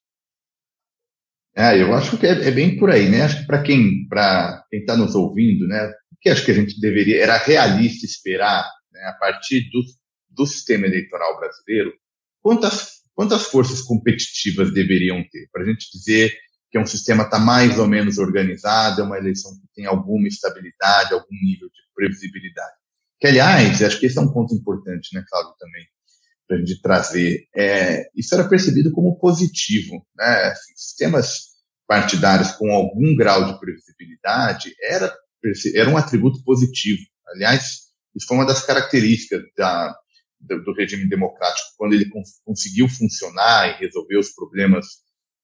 É, eu acho que é, é bem por aí, né? Acho que para quem para quem está nos ouvindo, né? O que acho que a gente deveria era realista esperar, né, a partir do, do sistema eleitoral brasileiro, quantas quantas forças competitivas deveriam ter para a gente dizer que é um sistema está mais ou menos organizado, é uma eleição que tem alguma estabilidade, algum nível de previsibilidade. Que aliás, acho que esse é um ponto importante, né, Cláudio, também para a gente trazer. É, isso era percebido como positivo. Né? Assim, sistemas partidários com algum grau de previsibilidade era, era um atributo positivo. Aliás, isso foi uma das características da, do, do, regime democrático, quando ele cons conseguiu funcionar e resolver os problemas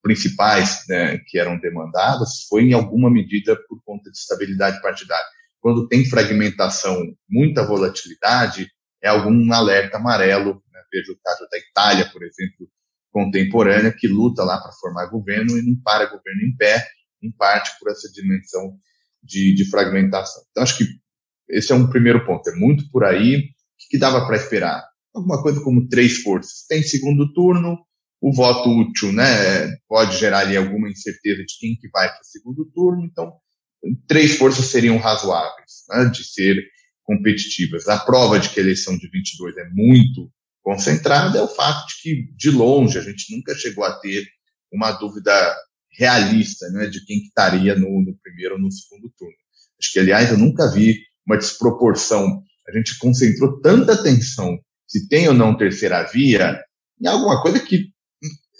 principais né, que eram demandados, foi em alguma medida por conta de estabilidade partidária. Quando tem fragmentação, muita volatilidade, é algum alerta amarelo vejo o caso da Itália, por exemplo, contemporânea, que luta lá para formar governo e não para governo em pé, em parte por essa dimensão de, de fragmentação. Então, acho que esse é um primeiro ponto. É muito por aí. O que dava para esperar? Alguma coisa como três forças. Tem segundo turno, o voto útil, né? Pode gerar ali alguma incerteza de quem que vai para o segundo turno. Então, três forças seriam razoáveis, né? De ser competitivas. A prova de que a eleição de 22 é muito concentrada é o fato de que, de longe, a gente nunca chegou a ter uma dúvida realista né, de quem que estaria no, no primeiro ou no segundo turno. Acho que, aliás, eu nunca vi uma desproporção. A gente concentrou tanta atenção se tem ou não terceira via em alguma coisa que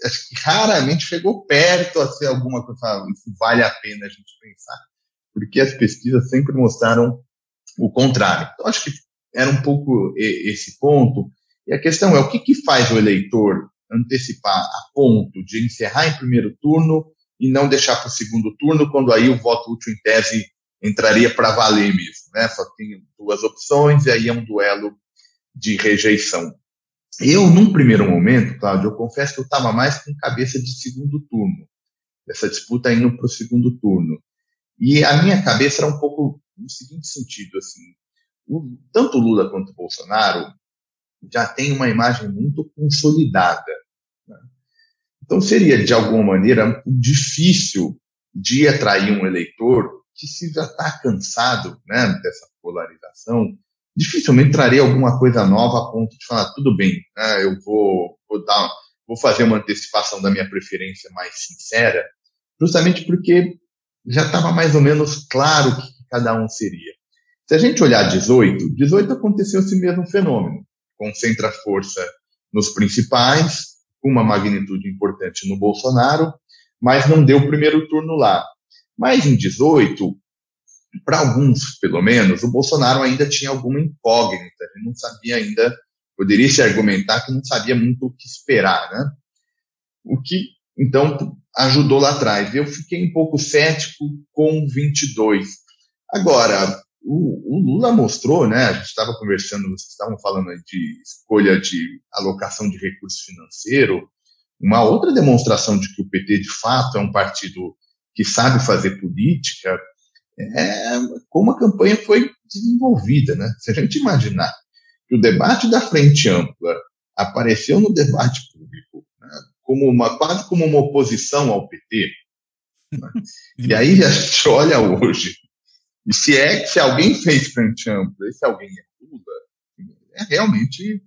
acho que raramente chegou perto a ser alguma coisa, isso vale a pena a gente pensar, porque as pesquisas sempre mostraram o contrário. Então, acho que era um pouco esse ponto. E a questão é o que, que faz o eleitor antecipar a ponto de encerrar em primeiro turno e não deixar para o segundo turno, quando aí o voto útil em tese entraria para valer mesmo, né? Só tem duas opções e aí é um duelo de rejeição. Eu, num primeiro momento, Cláudio, eu confesso que eu estava mais com cabeça de segundo turno, essa disputa indo para o segundo turno. E a minha cabeça era um pouco no seguinte sentido, assim, o, tanto Lula quanto Bolsonaro já tem uma imagem muito consolidada. Né? Então seria, de alguma maneira, difícil de atrair um eleitor que se já está cansado né, dessa polarização, dificilmente traria alguma coisa nova a ponto de falar, tudo bem, né, eu vou, vou, dar, vou fazer uma antecipação da minha preferência mais sincera, justamente porque já estava mais ou menos claro o que cada um seria. Se a gente olhar 18, 18 aconteceu esse mesmo fenômeno concentra força nos principais, uma magnitude importante no Bolsonaro, mas não deu o primeiro turno lá. Mas em 18, para alguns, pelo menos, o Bolsonaro ainda tinha alguma incógnita, ele não sabia ainda, poderia se argumentar que não sabia muito o que esperar, né? O que, então, ajudou lá atrás. Eu fiquei um pouco cético com 22. Agora, o, o, Lula mostrou, né? A gente estava conversando, vocês estavam falando de escolha de alocação de recurso financeiro, uma outra demonstração de que o PT de fato é um partido que sabe fazer política é como a campanha foi desenvolvida. Né? Se a gente imaginar que o debate da frente ampla apareceu no debate como uma, quase como uma oposição ao PT, né? e aí a gente olha hoje, e se é se alguém fez frente ampla, e se alguém é Lula, é realmente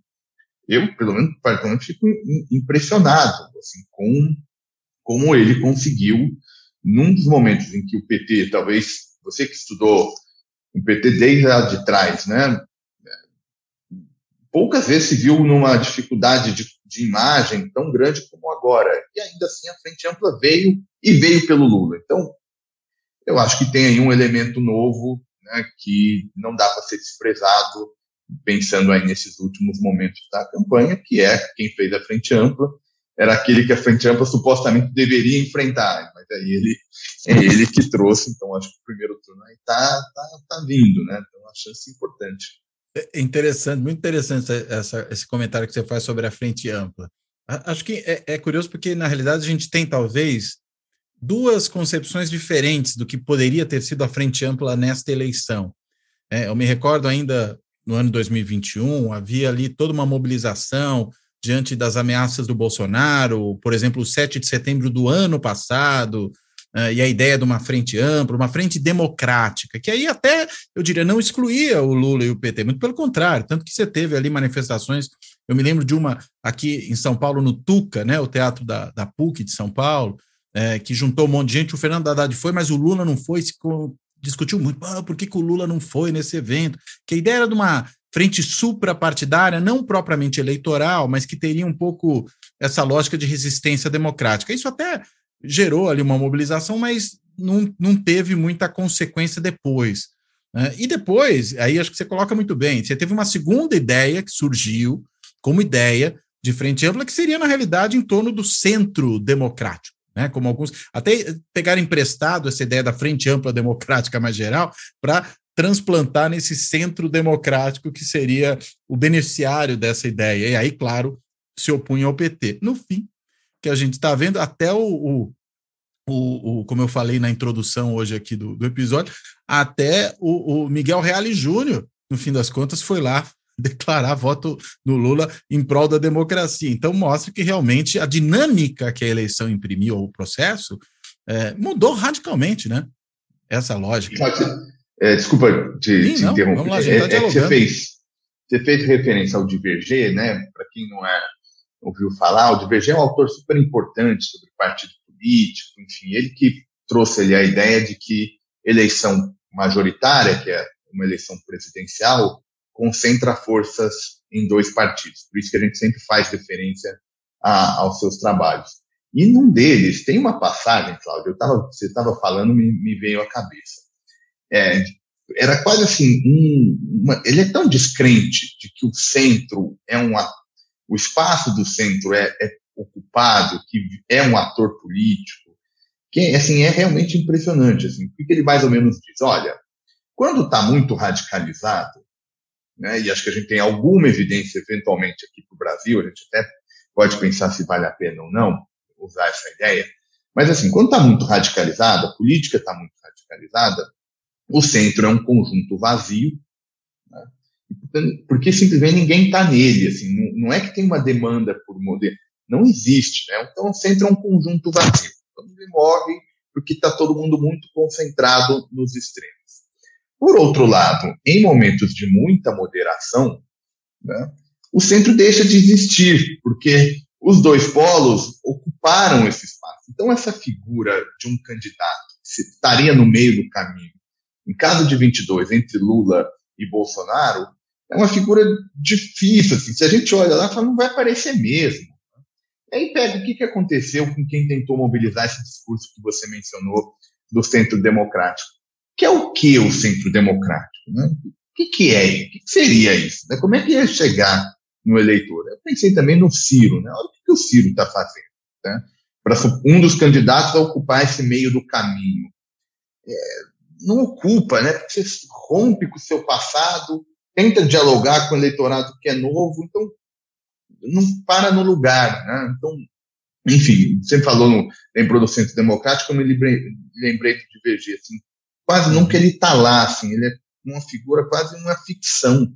eu, pelo menos, particularmente, fico impressionado assim, com como ele conseguiu, num dos momentos em que o PT, talvez você que estudou o PT desde lá de trás, né? Poucas vezes se viu numa dificuldade de, de imagem tão grande como agora. E ainda assim a Frente Ampla veio e veio pelo Lula. Então, eu acho que tem aí um elemento novo né, que não dá para ser desprezado, pensando aí nesses últimos momentos da campanha, que é quem fez a Frente Ampla, era aquele que a Frente Ampla supostamente deveria enfrentar, mas aí ele é ele que trouxe, então acho que o primeiro turno aí tá, tá, tá vindo, né? Então, uma chance importante. É interessante, muito interessante essa, esse comentário que você faz sobre a frente ampla. Acho que é, é, curioso porque, na realidade, a gente tem talvez duas concepções diferentes do que poderia ter sido a frente ampla nesta eleição. É, eu me recordo ainda no ano 2021, havia ali toda uma mobilização diante das ameaças do Bolsonaro, por exemplo, o 7 de setembro do ano passado, uh, e a ideia de uma frente ampla, uma frente democrática, que aí até, eu diria, não excluía o Lula e o PT, muito pelo contrário, tanto que você teve ali manifestações, eu me lembro de uma aqui em São Paulo, no Tuca, né, o teatro da, da PUC de São Paulo, é, que juntou um monte de gente, o Fernando Haddad foi, mas o Lula não foi, se discutiu muito, ah, por que, que o Lula não foi nesse evento? Que a ideia era de uma frente suprapartidária, não propriamente eleitoral, mas que teria um pouco essa lógica de resistência democrática. Isso até gerou ali uma mobilização, mas não, não teve muita consequência depois. Né? E depois, aí acho que você coloca muito bem, você teve uma segunda ideia que surgiu como ideia de frente ampla, que seria, na realidade, em torno do centro democrático. Né, como alguns até pegaram emprestado essa ideia da frente ampla democrática mais geral para transplantar nesse centro democrático que seria o beneficiário dessa ideia. E aí, claro, se opunha ao PT. No fim, que a gente está vendo, até o, o, o, o, como eu falei na introdução hoje aqui do, do episódio, até o, o Miguel Reale Júnior, no fim das contas, foi lá declarar voto no Lula em prol da democracia. Então, mostra que realmente a dinâmica que a eleição imprimiu ao processo é, mudou radicalmente, né? Essa lógica. É, desculpa te, Sim, te não, interromper. Lá, tá é, é você, fez, você fez referência ao Diverger, né? Para quem não é ouviu falar, o Diverger é um autor super importante sobre partido político, enfim, ele que trouxe ali a ideia de que eleição majoritária, que é uma eleição presidencial, concentra forças em dois partidos. Por isso que a gente sempre faz referência a, aos seus trabalhos. E num deles tem uma passagem, Cláudio, eu tava, você estava falando, me, me, veio à cabeça. É, era quase assim, um, uma, ele é tão descrente de que o centro é um o espaço do centro é, é ocupado, que é um ator político, que assim é realmente impressionante. Assim, porque ele mais ou menos diz, olha, quando está muito radicalizado, né, e acho que a gente tem alguma evidência eventualmente aqui para o Brasil, a gente até pode pensar se vale a pena ou não usar essa ideia, mas assim, quando está muito radicalizado, a política está muito radicalizada, o centro é um conjunto vazio, porque simplesmente ninguém está nele, assim, não, não, é que tem uma demanda por modelo, não existe, né? Então centro é um conjunto vazio, então ele morre porque está todo mundo muito concentrado nos extremos. Por outro lado, em momentos de muita moderação, né, o centro deixa de existir, porque os dois polos ocuparam esse espaço. Então essa figura de um candidato que estaria no meio do caminho, em caso de 22, entre Lula e Bolsonaro, é uma figura difícil. Assim. Se a gente olha lá, fala, não vai aparecer mesmo. E aí pega o que, que aconteceu com quem tentou mobilizar esse discurso que você mencionou do centro democrático. Que é o que o centro democrático? Né? O que, que é? O que, seria isso? Né? Como é que ia chegar no eleitor? Eu pensei também no Ciro. Né? Olha o que, que o Ciro está fazendo. Né? Para um dos candidatos a ocupar esse meio do caminho. É, não ocupa, né? Porque você rompe com o seu passado, tenta dialogar com o eleitorado que é novo, então não para no lugar. Né? Então, enfim, você falou no, em produção democrática, eu me lembrei, lembrei de divergir. Assim, quase nunca ele está lá, assim, ele é uma figura quase uma ficção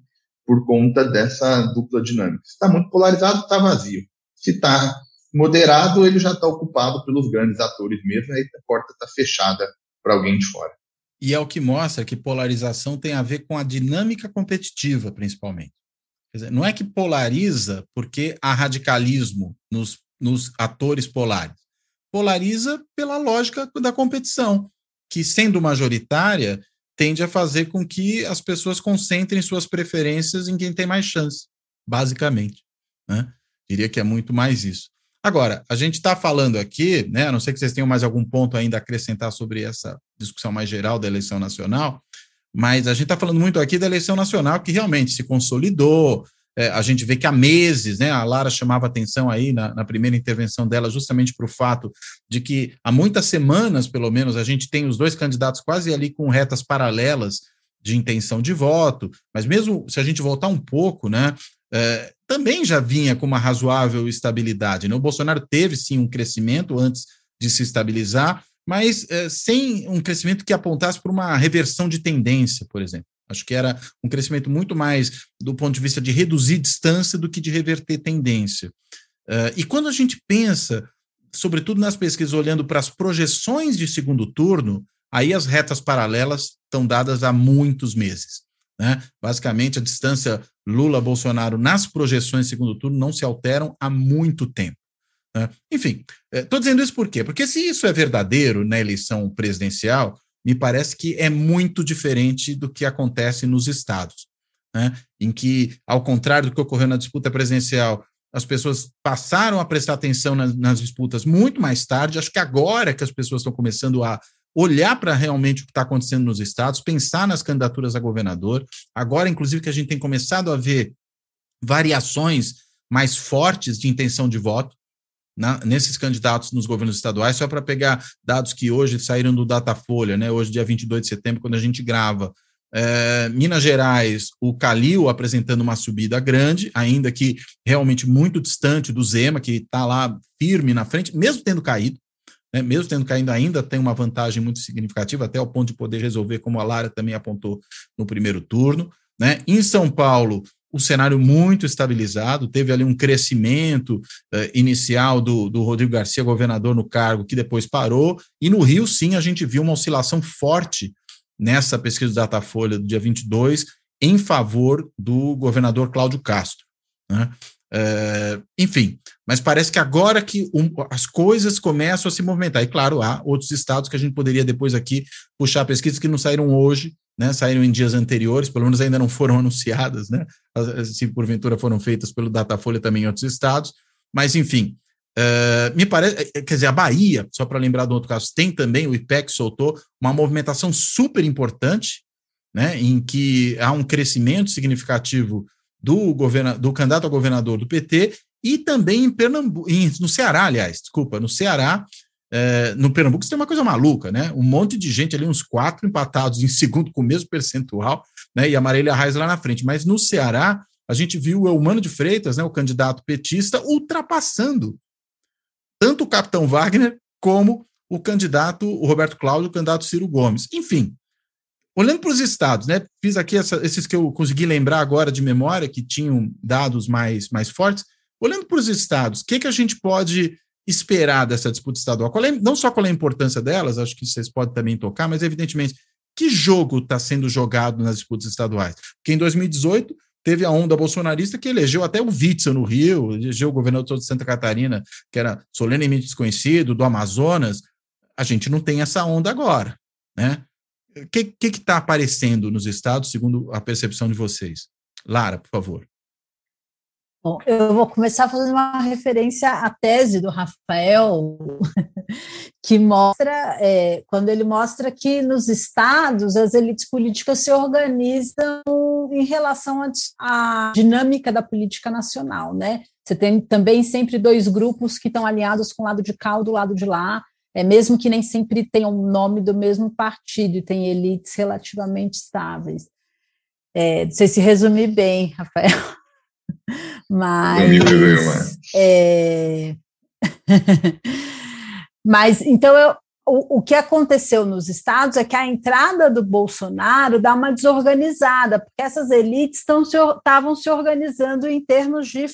por conta dessa dupla dinâmica. Se está muito polarizado, está vazio. Se está moderado, ele já está ocupado pelos grandes atores mesmo, aí a porta está fechada para alguém de fora. E é o que mostra que polarização tem a ver com a dinâmica competitiva, principalmente. Dizer, não é que polariza porque há radicalismo nos, nos atores polares. Polariza pela lógica da competição, que, sendo majoritária, tende a fazer com que as pessoas concentrem suas preferências em quem tem mais chance, basicamente. Né? Diria que é muito mais isso. Agora, a gente está falando aqui, né, a não sei que vocês tenham mais algum ponto ainda a acrescentar sobre essa discussão mais geral da eleição nacional, mas a gente está falando muito aqui da eleição nacional que realmente se consolidou. É, a gente vê que há meses, né, a Lara chamava atenção aí na, na primeira intervenção dela, justamente para o fato de que há muitas semanas, pelo menos, a gente tem os dois candidatos quase ali com retas paralelas de intenção de voto, mas mesmo se a gente voltar um pouco, né, é, também já vinha com uma razoável estabilidade. Né? O Bolsonaro teve sim um crescimento antes de se estabilizar, mas é, sem um crescimento que apontasse para uma reversão de tendência, por exemplo. Acho que era um crescimento muito mais do ponto de vista de reduzir distância do que de reverter tendência. Uh, e quando a gente pensa, sobretudo nas pesquisas, olhando para as projeções de segundo turno, aí as retas paralelas estão dadas há muitos meses. Né? Basicamente, a distância Lula-Bolsonaro nas projeções de segundo turno não se alteram há muito tempo. Né? Enfim, estou eh, dizendo isso por quê? Porque se isso é verdadeiro na eleição presidencial, me parece que é muito diferente do que acontece nos estados, né? em que, ao contrário do que ocorreu na disputa presidencial, as pessoas passaram a prestar atenção nas, nas disputas muito mais tarde. Acho que agora que as pessoas estão começando a olhar para realmente o que está acontecendo nos estados, pensar nas candidaturas a governador. Agora, inclusive, que a gente tem começado a ver variações mais fortes de intenção de voto na, nesses candidatos nos governos estaduais, só para pegar dados que hoje saíram do Datafolha, né? hoje, dia 22 de setembro, quando a gente grava. É, Minas Gerais, o Calil apresentando uma subida grande, ainda que realmente muito distante do Zema, que está lá firme na frente, mesmo tendo caído né, mesmo tendo caído ainda, tem uma vantagem muito significativa, até o ponto de poder resolver, como a Lara também apontou no primeiro turno. Né? Em São Paulo, o cenário muito estabilizado, teve ali um crescimento eh, inicial do, do Rodrigo Garcia, governador no cargo, que depois parou, e no Rio, sim, a gente viu uma oscilação forte nessa pesquisa do Datafolha do dia 22, em favor do governador Cláudio Castro. Né? É, enfim, mas parece que agora que um, as coisas começam a se movimentar. E claro, há outros estados que a gente poderia depois aqui puxar pesquisas que não saíram hoje, né, saíram em dias anteriores, pelo menos ainda não foram anunciadas, né, se porventura foram feitas pelo Datafolha também em outros estados, mas enfim, uh, me parece, quer dizer, a Bahia, só para lembrar de outro caso, tem também, o IPEC soltou uma movimentação super importante, né, em que há um crescimento significativo do, do candidato a governador do PT e também em Pernambuco, em, no Ceará, aliás, desculpa, no Ceará, é, no Pernambuco você tem uma coisa maluca, né? Um monte de gente ali, uns quatro empatados em segundo com o mesmo percentual, né? E a Marília Reis lá na frente. Mas no Ceará, a gente viu o Eumano de Freitas, né, o candidato petista, ultrapassando tanto o capitão Wagner como o candidato, o Roberto Cláudio, o candidato Ciro Gomes. Enfim, Olhando para os estados, né? Fiz aqui essa, esses que eu consegui lembrar agora de memória, que tinham dados mais, mais fortes. Olhando para os estados, o que, que a gente pode esperar dessa disputa estadual? É, não só qual é a importância delas, acho que vocês podem também tocar, mas evidentemente, que jogo está sendo jogado nas disputas estaduais? Porque em 2018 teve a onda bolsonarista que elegeu até o Witzel no Rio, elegeu o governador de Santa Catarina, que era solenemente desconhecido, do Amazonas. A gente não tem essa onda agora, né? O que está aparecendo nos estados, segundo a percepção de vocês? Lara, por favor. Bom, eu vou começar fazendo uma referência à tese do Rafael, que mostra, é, quando ele mostra que nos estados as elites políticas se organizam em relação à dinâmica da política nacional, né? Você tem também sempre dois grupos que estão alinhados com o lado de cá ou do lado de lá, é, mesmo que nem sempre tenham o nome do mesmo partido e tem elites relativamente estáveis. É, não sei se resumir bem, Rafael, mas... É, mas, então, eu, o, o que aconteceu nos estados é que a entrada do Bolsonaro dá uma desorganizada, porque essas elites estavam se, se organizando em termos de,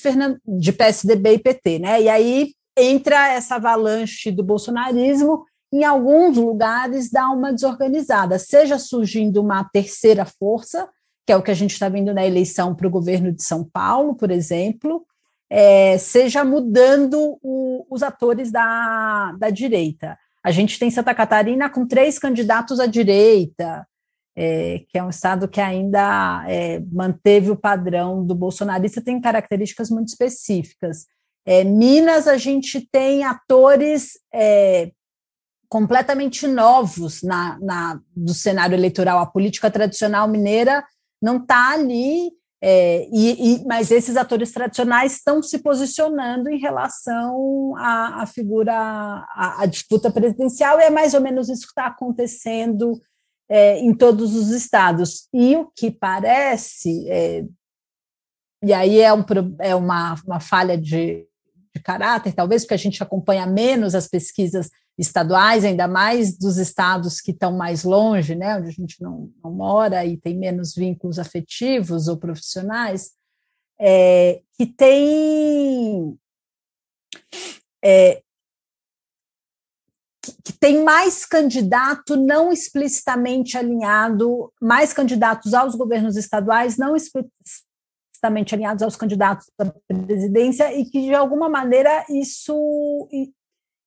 de PSDB e PT, né? E aí entra essa avalanche do bolsonarismo, em alguns lugares dá uma desorganizada, seja surgindo uma terceira força, que é o que a gente está vendo na eleição para o governo de São Paulo, por exemplo, é, seja mudando o, os atores da, da direita. A gente tem Santa Catarina com três candidatos à direita, é, que é um estado que ainda é, manteve o padrão do bolsonarista, tem características muito específicas. É, Minas, a gente tem atores é, completamente novos na, na, do cenário eleitoral. A política tradicional mineira não está ali é, e, e, mas esses atores tradicionais estão se posicionando em relação à, à figura, à, à, disputa presidencial, e é mais ou menos isso que está acontecendo é, em todos os estados. E o que parece, é, e aí é, um, é uma, uma falha de, de caráter, talvez, porque a gente acompanha menos as pesquisas estaduais, ainda mais dos estados que estão mais longe, né, onde a gente não, não mora e tem menos vínculos afetivos ou profissionais, é, que tem é, que tem mais candidato não explicitamente alinhado, mais candidatos aos governos estaduais não explicitamente alinhados aos candidatos à presidência e que de alguma maneira isso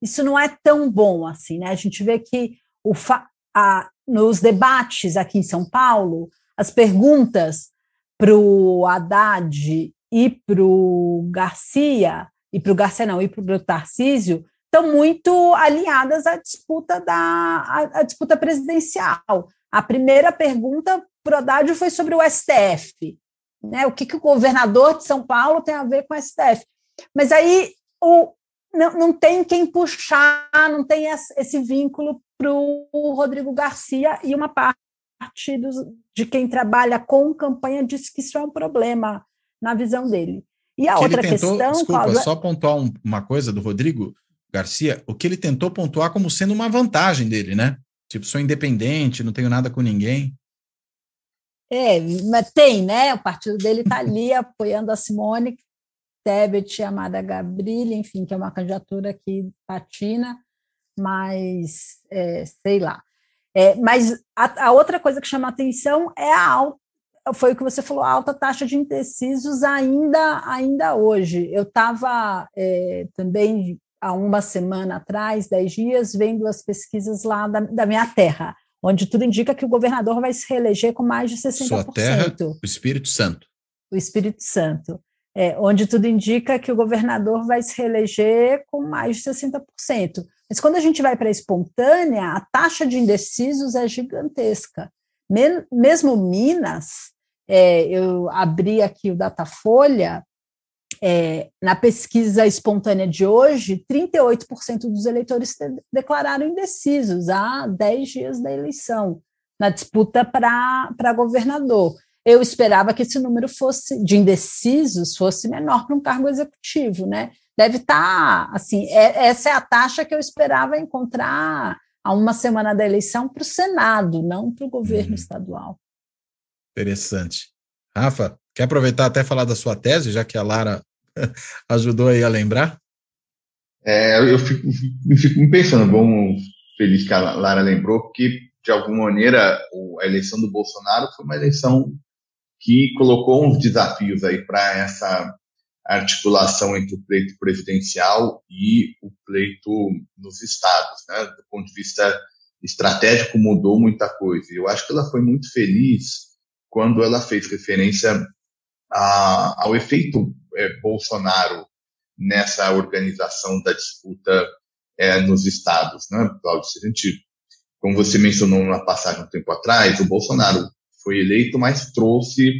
isso não é tão bom assim, né? A gente vê que o a, nos debates aqui em São Paulo, as perguntas para o Haddad e para o Garcia, e para o Garcia não, e para o Tarcísio, estão muito alinhadas à disputa da à, à disputa presidencial. A primeira pergunta para o Haddad foi sobre o STF. Né? O que, que o governador de São Paulo tem a ver com o STF? Mas aí o, não, não tem quem puxar, não tem esse vínculo para o Rodrigo Garcia e uma parte dos, de quem trabalha com campanha diz que isso é um problema na visão dele. E a que outra tentou, questão. Desculpa, Cláudio, só pontuar um, uma coisa do Rodrigo Garcia, o que ele tentou pontuar como sendo uma vantagem dele, né? Tipo, sou independente, não tenho nada com ninguém. É, mas tem, né? O partido dele está ali apoiando a Simone, Tebet, Amada Gabrilha, enfim, que é uma candidatura que patina, mas é, sei lá. É, mas a, a, outra coisa que chama atenção é a alta, foi o que você falou, a alta taxa de indecisos ainda, ainda hoje. Eu estava é, também há uma semana atrás, dez dias, vendo as pesquisas lá da, da minha terra, onde tudo indica que o governador vai se reeleger com mais de 60%. Sua terra, o Espírito Santo. O Espírito Santo é, onde tudo indica que o governador vai se reeleger com mais de 60%. Mas quando a gente vai para a espontânea, a taxa de indecisos é gigantesca. Mesmo Minas, é, eu abri aqui o Datafolha, é, na pesquisa espontânea de hoje, 38% dos eleitores declararam indecisos há 10 dias da eleição, na disputa para governador eu esperava que esse número fosse de indecisos fosse menor para um cargo executivo, né? Deve estar, tá, assim, é, essa é a taxa que eu esperava encontrar há uma semana da eleição para o Senado, não para o governo uhum. estadual. Interessante. Rafa, quer aproveitar até falar da sua tese, já que a Lara ajudou aí a lembrar? É, eu fico, fico pensando, bom, feliz que a Lara lembrou, porque de alguma maneira a eleição do Bolsonaro foi uma eleição que colocou uns desafios aí para essa articulação entre o pleito presidencial e o pleito nos estados, né? Do ponto de vista estratégico mudou muita coisa. Eu acho que ela foi muito feliz quando ela fez referência a, ao efeito Bolsonaro nessa organização da disputa é, nos estados, né, a gente, como você mencionou na passagem um tempo atrás, o Bolsonaro foi eleito, mas trouxe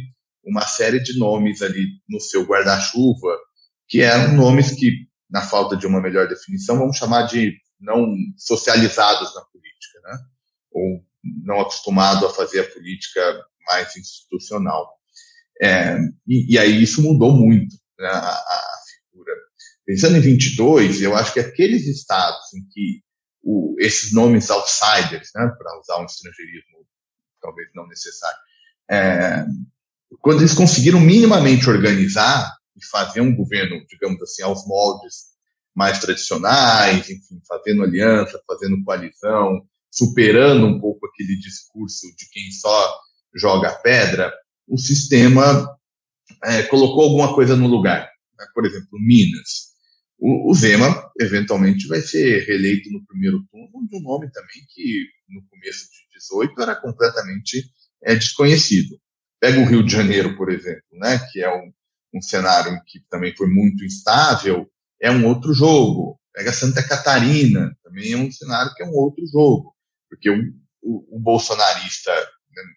uma série de nomes ali no seu guarda-chuva, que eram nomes que, na falta de uma melhor definição, vamos chamar de não socializados na política, né? ou não acostumado a fazer a política mais institucional. É, e, e, aí isso mudou muito a, a, figura. Pensando em 22, eu acho que aqueles estados em que o, esses nomes outsiders, né, para usar um estrangeirismo talvez não necessário, é, quando eles conseguiram minimamente organizar e fazer um governo, digamos assim, aos moldes mais tradicionais, enfim, fazendo aliança, fazendo coalizão, superando um pouco aquele discurso de quem só joga pedra, o sistema é, colocou alguma coisa no lugar. Né? Por exemplo, Minas. O, o, Zema, eventualmente, vai ser reeleito no primeiro turno de um nome também que, no começo de 18, era completamente é, desconhecido. Pega o Rio de Janeiro, por exemplo, né, que é um, um cenário que também foi muito instável, é um outro jogo. Pega Santa Catarina, também é um cenário que é um outro jogo, porque o, o, o bolsonarista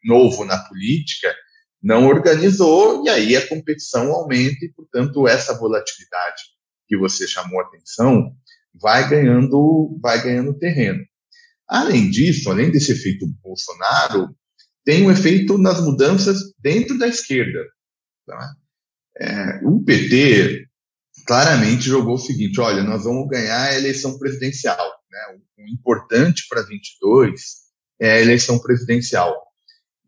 novo na política não organizou e aí a competição aumenta e, portanto, essa volatilidade que você chamou a atenção vai ganhando, vai ganhando terreno. Além disso, além desse efeito Bolsonaro, tem um efeito nas mudanças dentro da esquerda. Tá? É, o PT claramente jogou o seguinte: olha, nós vamos ganhar a eleição presidencial. Né? O importante para 22 é a eleição presidencial.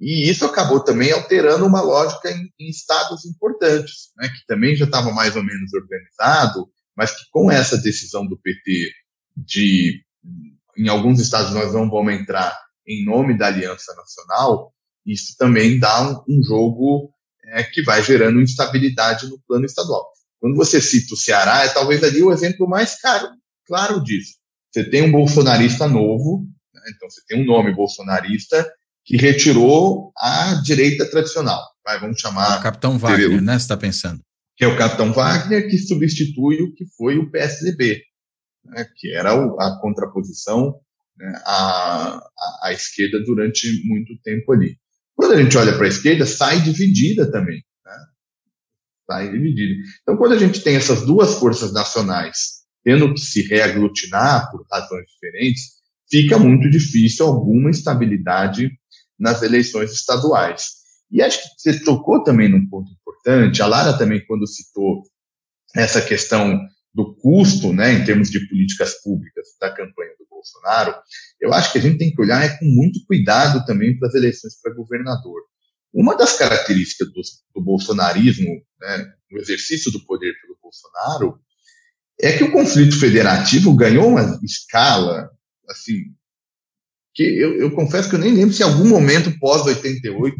E isso acabou também alterando uma lógica em, em estados importantes, né? que também já estava mais ou menos organizado, mas que com essa decisão do PT de, em alguns estados nós não vamos entrar em nome da Aliança Nacional, isso também dá um, um jogo é, que vai gerando instabilidade no plano estadual. Quando você cita o Ceará, é talvez ali o exemplo mais caro, claro disso. Você tem um bolsonarista novo, né, então você tem um nome bolsonarista que retirou a direita tradicional. Vai, vamos chamar. O Capitão Wagner, né? Você está pensando? Que é o Capitão Wagner, que substitui o que foi o PSDB, né, que era a contraposição né, à, à, esquerda durante muito tempo ali. Quando a gente olha para a esquerda, sai dividida também. Né? Sai dividida. Então, quando a gente tem essas duas forças nacionais tendo que se reaglutinar por razões diferentes, fica muito difícil alguma estabilidade nas eleições estaduais. E acho que você tocou também num ponto importante, a Lara também, quando citou essa questão do custo, né, em termos de políticas públicas da campanha do Bolsonaro, eu acho que a gente tem que olhar é, com muito cuidado também para as eleições para governador. Uma das características do, do bolsonarismo, né, no exercício do poder pelo Bolsonaro, é que o conflito federativo ganhou uma escala, assim, que eu, eu confesso que eu nem lembro se em algum momento pós-88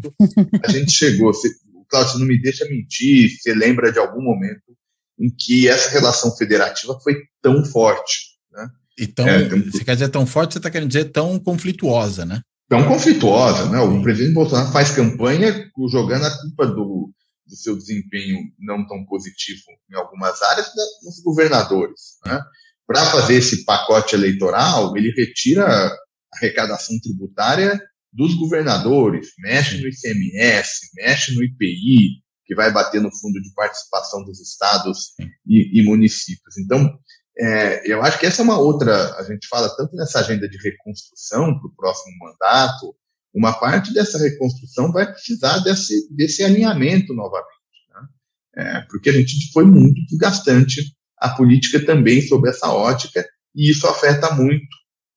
a gente chegou. Se, Cláudio, você não me deixa mentir, você lembra de algum momento em que essa relação federativa foi tão forte. Né? Então, é, você quer dizer tão forte, você está querendo dizer tão conflituosa, né? Tão conflituosa, né? O presidente Bolsonaro faz campanha jogando a culpa do, do seu desempenho não tão positivo em algumas áreas nos governadores, né? Para fazer esse pacote eleitoral, ele retira arrecadação tributária dos governadores, mexe no ICMS, mexe no IPI, que vai bater no fundo de participação dos estados e, e municípios. Então, é, eu acho que essa é uma outra, a gente fala tanto nessa agenda de reconstrução para o próximo mandato, uma parte dessa reconstrução vai precisar desse, desse alinhamento novamente, né? é, porque a gente foi muito desgastante a política também sob essa ótica, e isso afeta muito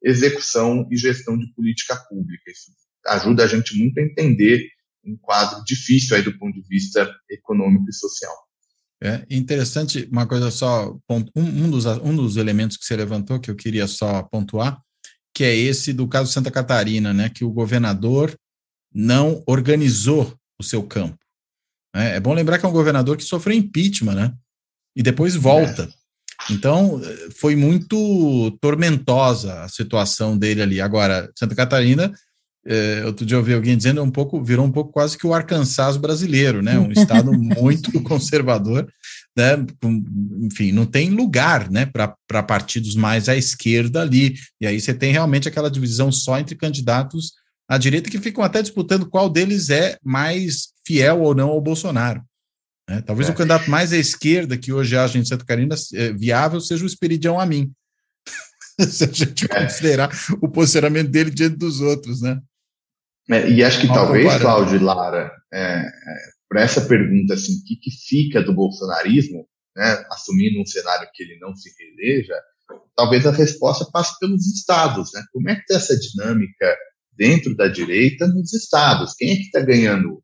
execução e gestão de política pública. Isso ajuda a gente muito a entender um quadro difícil aí do ponto de vista econômico e social. É interessante, uma coisa só, um, um, dos, um dos elementos que você levantou que eu queria só pontuar, que é esse do caso Santa Catarina, né, que o governador não organizou o seu campo. É, é bom lembrar que é um governador que sofreu impeachment, né, e depois volta. É. Então, foi muito tormentosa a situação dele ali. Agora, Santa Catarina é, outro dia eu ouvi alguém dizendo, é um pouco, virou um pouco quase que o Arkansas brasileiro, né? Um estado muito conservador, né? Enfim, não tem lugar, né, para partidos mais à esquerda ali. E aí você tem realmente aquela divisão só entre candidatos à direita que ficam até disputando qual deles é mais fiel ou não ao Bolsonaro. Né? Talvez é. o candidato mais à esquerda que hoje age em Santa Catarina é, viável seja o Esperidião Amin. Se a gente é. considerar o posicionamento dele diante dos outros, né? É, e acho que talvez, Cláudio e Lara, é, para essa pergunta, assim, o que, que fica do bolsonarismo, né, assumindo um cenário que ele não se reeleja, talvez a resposta passe pelos estados, né? Como é que está essa dinâmica dentro da direita nos estados? Quem é que está ganhando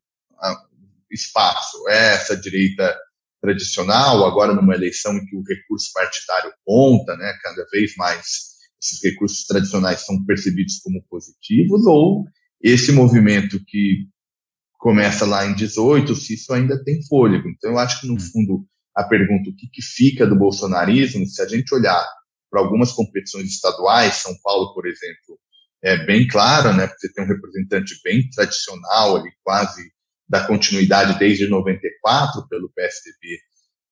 espaço? É essa direita tradicional, agora numa eleição em que o recurso partidário conta, né? Cada vez mais esses recursos tradicionais são percebidos como positivos, ou esse movimento que começa lá em 18, se isso ainda tem fôlego. Então, eu acho que, no hum. fundo, a pergunta o que, que fica do bolsonarismo, se a gente olhar para algumas competições estaduais, São Paulo, por exemplo, é bem claro, né, porque você tem um representante bem tradicional ali, quase da continuidade desde 94 pelo PSDB,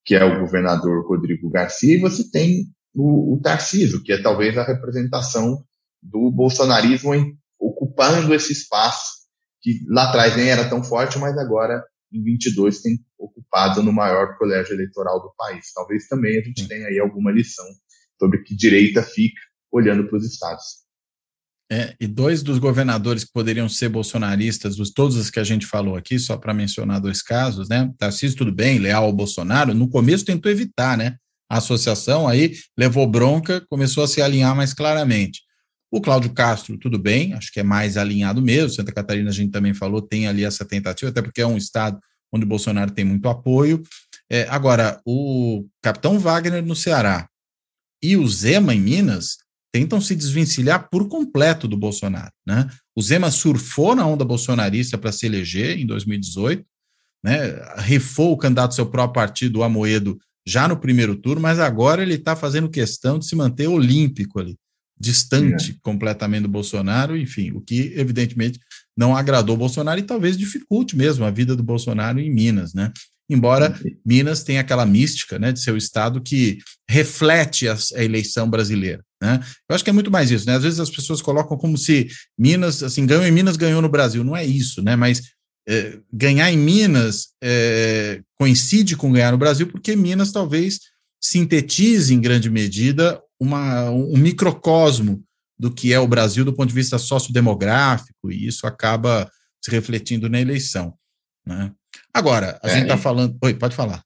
que é o governador Rodrigo Garcia, e você tem o, o Tarcísio, que é talvez a representação do bolsonarismo em, ocupando esse espaço que lá atrás nem era tão forte, mas agora em 22 tem ocupado no maior colégio eleitoral do país. Talvez também a gente tenha aí alguma lição sobre que direita fica olhando para os estados. É, e dois dos governadores que poderiam ser bolsonaristas, dos todos os que a gente falou aqui, só para mencionar dois casos, né? Tarcísio, tudo bem, leal ao Bolsonaro, no começo tentou evitar, né? A associação aí levou bronca, começou a se alinhar mais claramente. O Cláudio Castro, tudo bem, acho que é mais alinhado mesmo. Santa Catarina, a gente também falou, tem ali essa tentativa, até porque é um estado onde o Bolsonaro tem muito apoio. É, agora, o capitão Wagner no Ceará e o Zema em Minas tentam se desvencilhar por completo do Bolsonaro. Né? O Zema surfou na onda bolsonarista para se eleger em 2018, né? rifou o candidato do seu próprio partido, o Amoedo, já no primeiro turno, mas agora ele está fazendo questão de se manter olímpico ali distante é. completamente do Bolsonaro, enfim, o que evidentemente não agradou o Bolsonaro e talvez dificulte mesmo a vida do Bolsonaro em Minas, né? Embora Minas tenha aquela mística, né, de ser o estado que reflete a, a, eleição brasileira, né? Eu acho que é muito mais isso, né? Às vezes as pessoas colocam como se Minas, assim, ganhou em Minas, ganhou no Brasil. Não é isso, né? Mas é, ganhar em Minas é, coincide com ganhar no Brasil, porque Minas talvez sintetize em grande medida uma, um microcosmo do que é o Brasil do ponto de vista sociodemográfico, e isso acaba se refletindo na eleição. Né? Agora, a é, gente está falando. Oi, pode falar.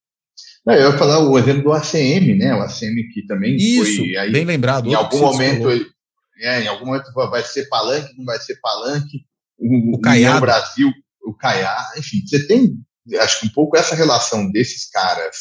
Não, eu ia falar o exemplo do ACM, né? O ACM que também isso, foi. Aí, bem lembrado. Em algum momento, é, em algum momento vai ser palanque, não vai ser palanque. O, o Caiado. Brasil, o Caiá, enfim, você tem, acho que um pouco essa relação desses caras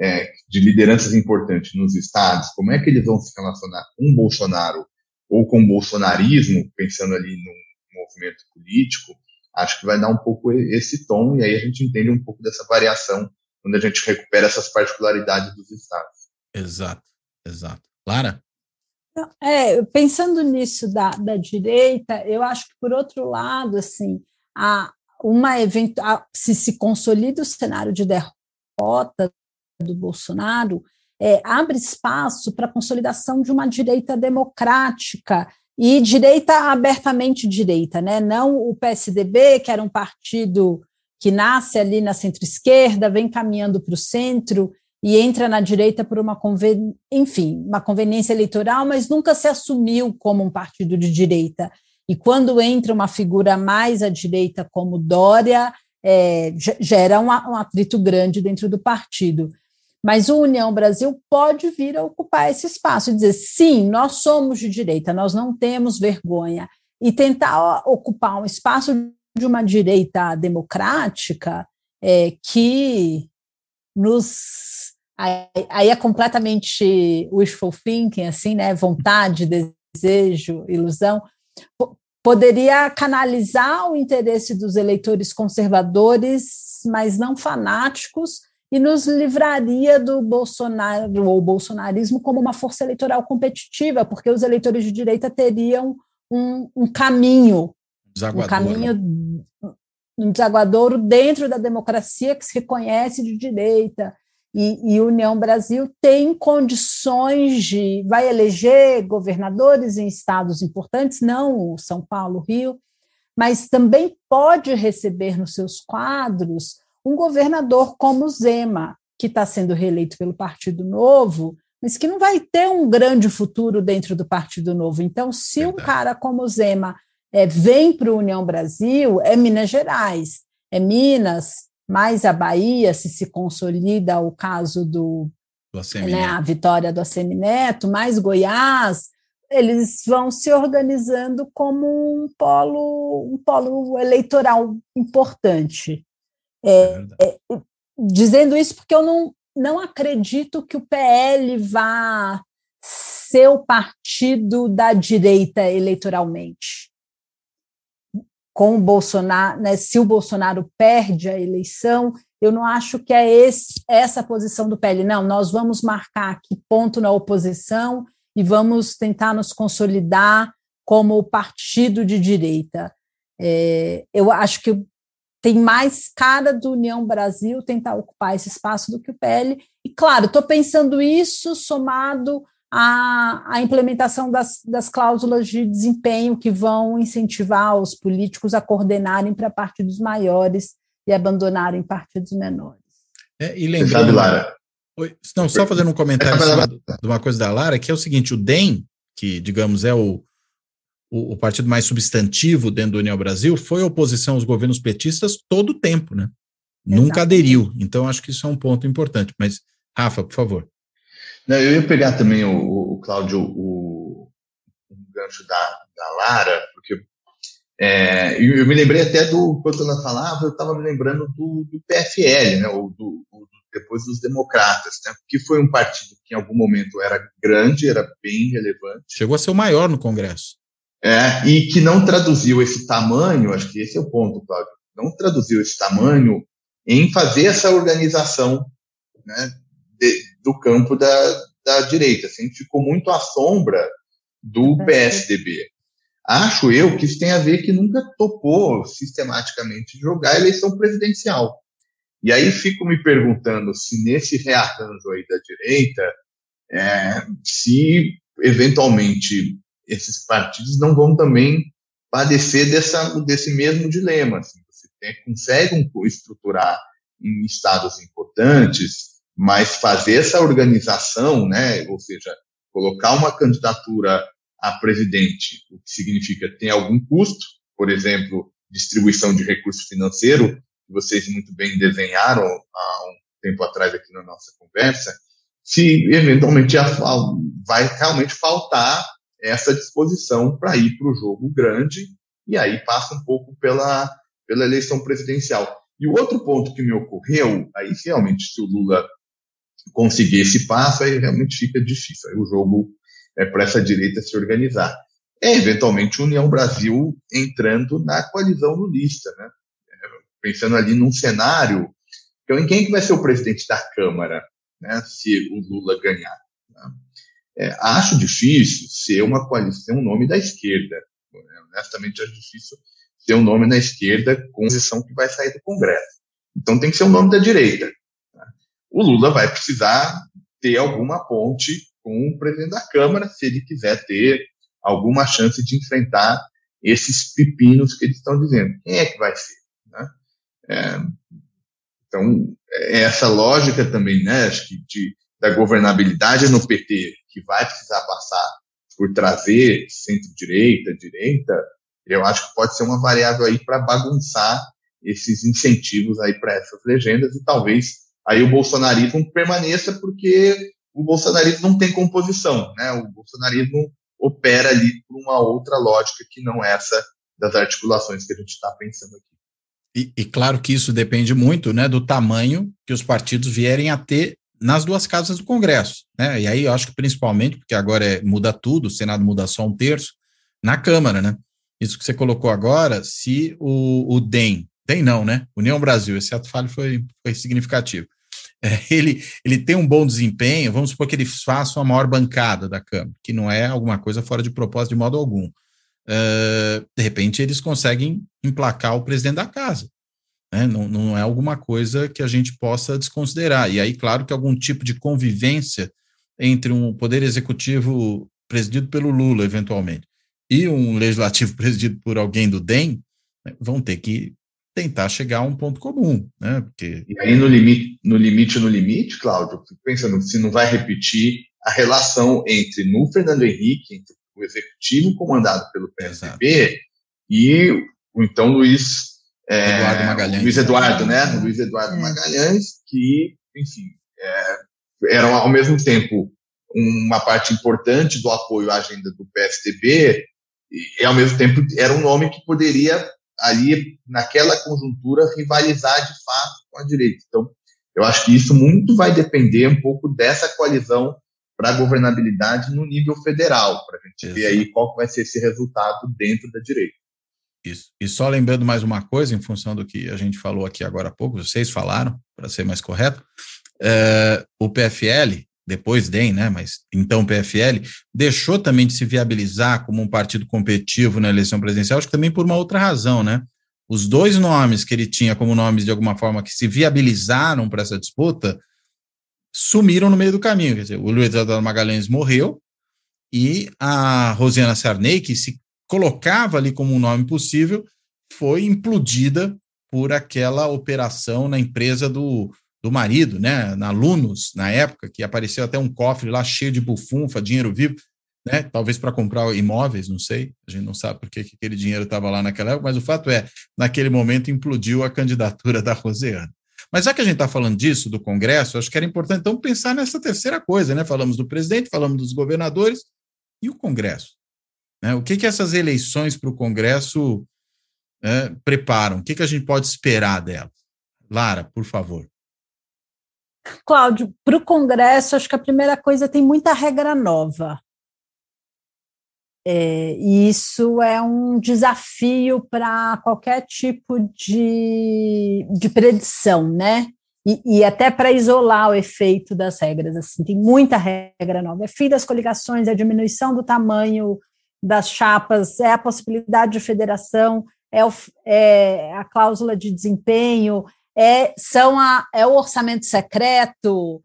é, de lideranças importantes nos estados, como é que eles vão se relacionar com Bolsonaro ou com o bolsonarismo, pensando ali no movimento político, acho que vai dar um pouco esse tom, e aí a gente entende um pouco dessa variação quando a gente recupera essas particularidades dos estados. Exato, exato. Lara? É, pensando nisso da, da direita, eu acho que, por outro lado, assim, a, uma eventual, se se consolida o cenário de derrota do Bolsonaro é, abre espaço para a consolidação de uma direita democrática e direita abertamente direita, né? não o PSDB, que era um partido que nasce ali na centro-esquerda, vem caminhando para o centro e entra na direita por uma conven... enfim, uma conveniência eleitoral, mas nunca se assumiu como um partido de direita. E quando entra uma figura mais à direita como Dória, é, gera um, um atrito grande dentro do partido. Mas o União Brasil pode vir a ocupar esse espaço e dizer: sim, nós somos de direita, nós não temos vergonha. E tentar ocupar um espaço de uma direita democrática é, que nos. Aí é completamente wishful thinking, assim, né? Vontade, desejo, ilusão. Poderia canalizar o interesse dos eleitores conservadores, mas não fanáticos, e nos livraria do Bolsonaro ou bolsonarismo como uma força eleitoral competitiva, porque os eleitores de direita teriam um, um caminho, um caminho, um desaguadouro dentro da democracia que se reconhece de direita. E, e União Brasil tem condições de vai eleger governadores em estados importantes, não São Paulo, Rio, mas também pode receber nos seus quadros um governador como Zema, que está sendo reeleito pelo Partido Novo, mas que não vai ter um grande futuro dentro do Partido Novo. Então, se Verdade. um cara como Zema é, vem para a União Brasil, é Minas Gerais, é Minas, mais a Bahia, se se consolida o caso do, né, a vitória do Assemineto, mais Goiás, eles vão se organizando como um polo, um polo eleitoral importante. É, é, dizendo isso porque eu não, não acredito que o PL vá ser o partido da direita eleitoralmente. Com o Bolsonaro, né, se o Bolsonaro perde a eleição, eu não acho que é esse, essa a posição do PL. Não, nós vamos marcar aqui ponto na oposição e vamos tentar nos consolidar como partido de direita. É, eu acho que tem mais cara do União Brasil tentar ocupar esse espaço do que o PL. E, claro, estou pensando isso somado à, à implementação das, das, cláusulas de desempenho que vão incentivar os políticos a coordenarem para partidos maiores e abandonarem partidos menores. É, e lembrando, Lara, Oi, não, só fazendo um comentário de uma coisa da Lara, que é o seguinte, o DEM, que, digamos, é o, o, o, partido mais substantivo dentro do União Brasil, foi oposição aos governos petistas todo o tempo, né? Exato. Nunca aderiu. Então, acho que isso é um ponto importante. Mas, Rafa, por favor. Não, eu ia pegar também, o, o Cláudio, o, o gancho da, da Lara, porque é, eu, eu, me lembrei até do, quando ela falava, eu estava me lembrando do, do PFL, né, ou do, do depois dos democratas, né? que foi um partido que em algum momento era grande, era bem relevante. Chegou a ser o maior no Congresso. É, e que não traduziu esse tamanho, acho que esse é o ponto, Cláudio, não traduziu esse tamanho em fazer essa organização né, de, do campo da, da direita. Assim, ficou muito à sombra do PSDB. Acho eu que isso tem a ver que nunca topou sistematicamente jogar a eleição presidencial. E aí fico me perguntando se nesse rearranjo aí da direita, é, se eventualmente esses partidos não vão também padecer dessa, desse mesmo dilema. Assim, você tem, consegue estruturar em estados importantes, mas fazer essa organização, né, ou seja, colocar uma candidatura a presidente, o que significa tem algum custo, por exemplo, distribuição de recurso financeiro, que vocês muito bem desenharam há um tempo atrás aqui na nossa conversa, se eventualmente vai realmente faltar essa disposição para ir para o jogo grande, e aí passa um pouco pela, pela eleição presidencial. E o outro ponto que me ocorreu, aí realmente se o Lula conseguir esse passo, aí realmente fica difícil. Aí o jogo é para essa direita se organizar. É eventualmente União Brasil entrando na coalizão lulista, né? pensando ali num cenário, então em quem que vai ser o presidente da Câmara, né, se o Lula ganhar? Né? É, acho difícil ser uma coalição, um nome da esquerda. Honestamente, acho difícil ser um nome na esquerda com posição que vai sair do Congresso. Então tem que ser um nome da direita. Né? O Lula vai precisar ter alguma ponte com o presidente da Câmara, se ele quiser ter alguma chance de enfrentar esses pepinos que eles estão dizendo. Quem é que vai ser? É, então, é essa lógica também, né, acho que de, da governabilidade no PT, que vai precisar passar por trazer centro-direita, direita, eu acho que pode ser uma variável aí para bagunçar esses incentivos aí para essas legendas e talvez aí o bolsonarismo permaneça porque o bolsonarismo não tem composição, né? O bolsonarismo opera ali por uma outra lógica que não essa das articulações que a gente está pensando aqui. E, e, claro que isso depende muito né, do tamanho que os partidos vierem a ter nas duas casas do Congresso. Né? E aí eu acho que principalmente, porque agora é, muda tudo, o Senado muda só um terço, na Câmara, né? Isso que você colocou agora, se o, o DEM, DEM não, né? União Brasil, esse ato falho foi, foi significativo. É, ele, ele tem um bom desempenho, vamos supor que ele faça uma maior bancada da Câmara, que não é alguma coisa fora de propósito de modo algum uh, de repente eles conseguem emplacar o presidente da casa. Né? Não, não é alguma coisa que a gente possa desconsiderar. E aí, claro que algum tipo de convivência entre um poder executivo presidido pelo Lula, eventualmente, e um legislativo presidido por alguém do DEM, né, vão ter que tentar chegar a um ponto comum, né? Porque... E aí, no limite, no limite, no limite, Cláudio, fico pensando se não vai repetir a relação entre no Fernando Henrique, entre o executivo comandado pelo PSDB Exato. e o então Luiz é, Eduardo Magalhães. Luiz Eduardo, né? Luiz Eduardo é. Magalhães, que, enfim, é, eram ao mesmo tempo uma parte importante do apoio à agenda do PSDB e, ao mesmo tempo era um nome que poderia ali naquela conjuntura rivalizar de fato com a direita. Então, eu acho que isso muito vai depender um pouco dessa coalizão para a governabilidade no nível federal, para a gente Exato. ver aí qual vai ser esse resultado dentro da direita. Isso. E só lembrando mais uma coisa, em função do que a gente falou aqui agora há pouco, vocês falaram, para ser mais correto, é, o PFL, depois DEM, né, mas então PFL, deixou também de se viabilizar como um partido competitivo na eleição presidencial, acho que também por uma outra razão, né? Os dois nomes que ele tinha como nomes, de alguma forma, que se viabilizaram para essa disputa, sumiram no meio do caminho. Quer dizer, o Luiz Eduardo Magalhães morreu e a Rosiana Sarney, que se colocava ali como um nome possível, foi implodida por aquela operação na empresa do, do marido, né, na Lunos, na época, que apareceu até um cofre lá cheio de bufunfa, dinheiro vivo, né, talvez para comprar imóveis, não sei, a gente não sabe por que aquele dinheiro estava lá naquela época, mas o fato é, naquele momento implodiu a candidatura da Rosiana. Mas já que a gente está falando disso, do Congresso, acho que era importante então pensar nessa terceira coisa, né? Falamos do presidente, falamos dos governadores e o Congresso. Né? O que, que essas eleições para o Congresso né, preparam? O que, que a gente pode esperar delas? Lara, por favor. Cláudio, para o Congresso, acho que a primeira coisa tem muita regra nova. É, e isso é um desafio para qualquer tipo de, de predição, né? E, e até para isolar o efeito das regras. Assim, tem muita regra nova. É fim das coligações, é a diminuição do tamanho das chapas, é a possibilidade de federação, é, o, é a cláusula de desempenho, é, são a, é o orçamento secreto,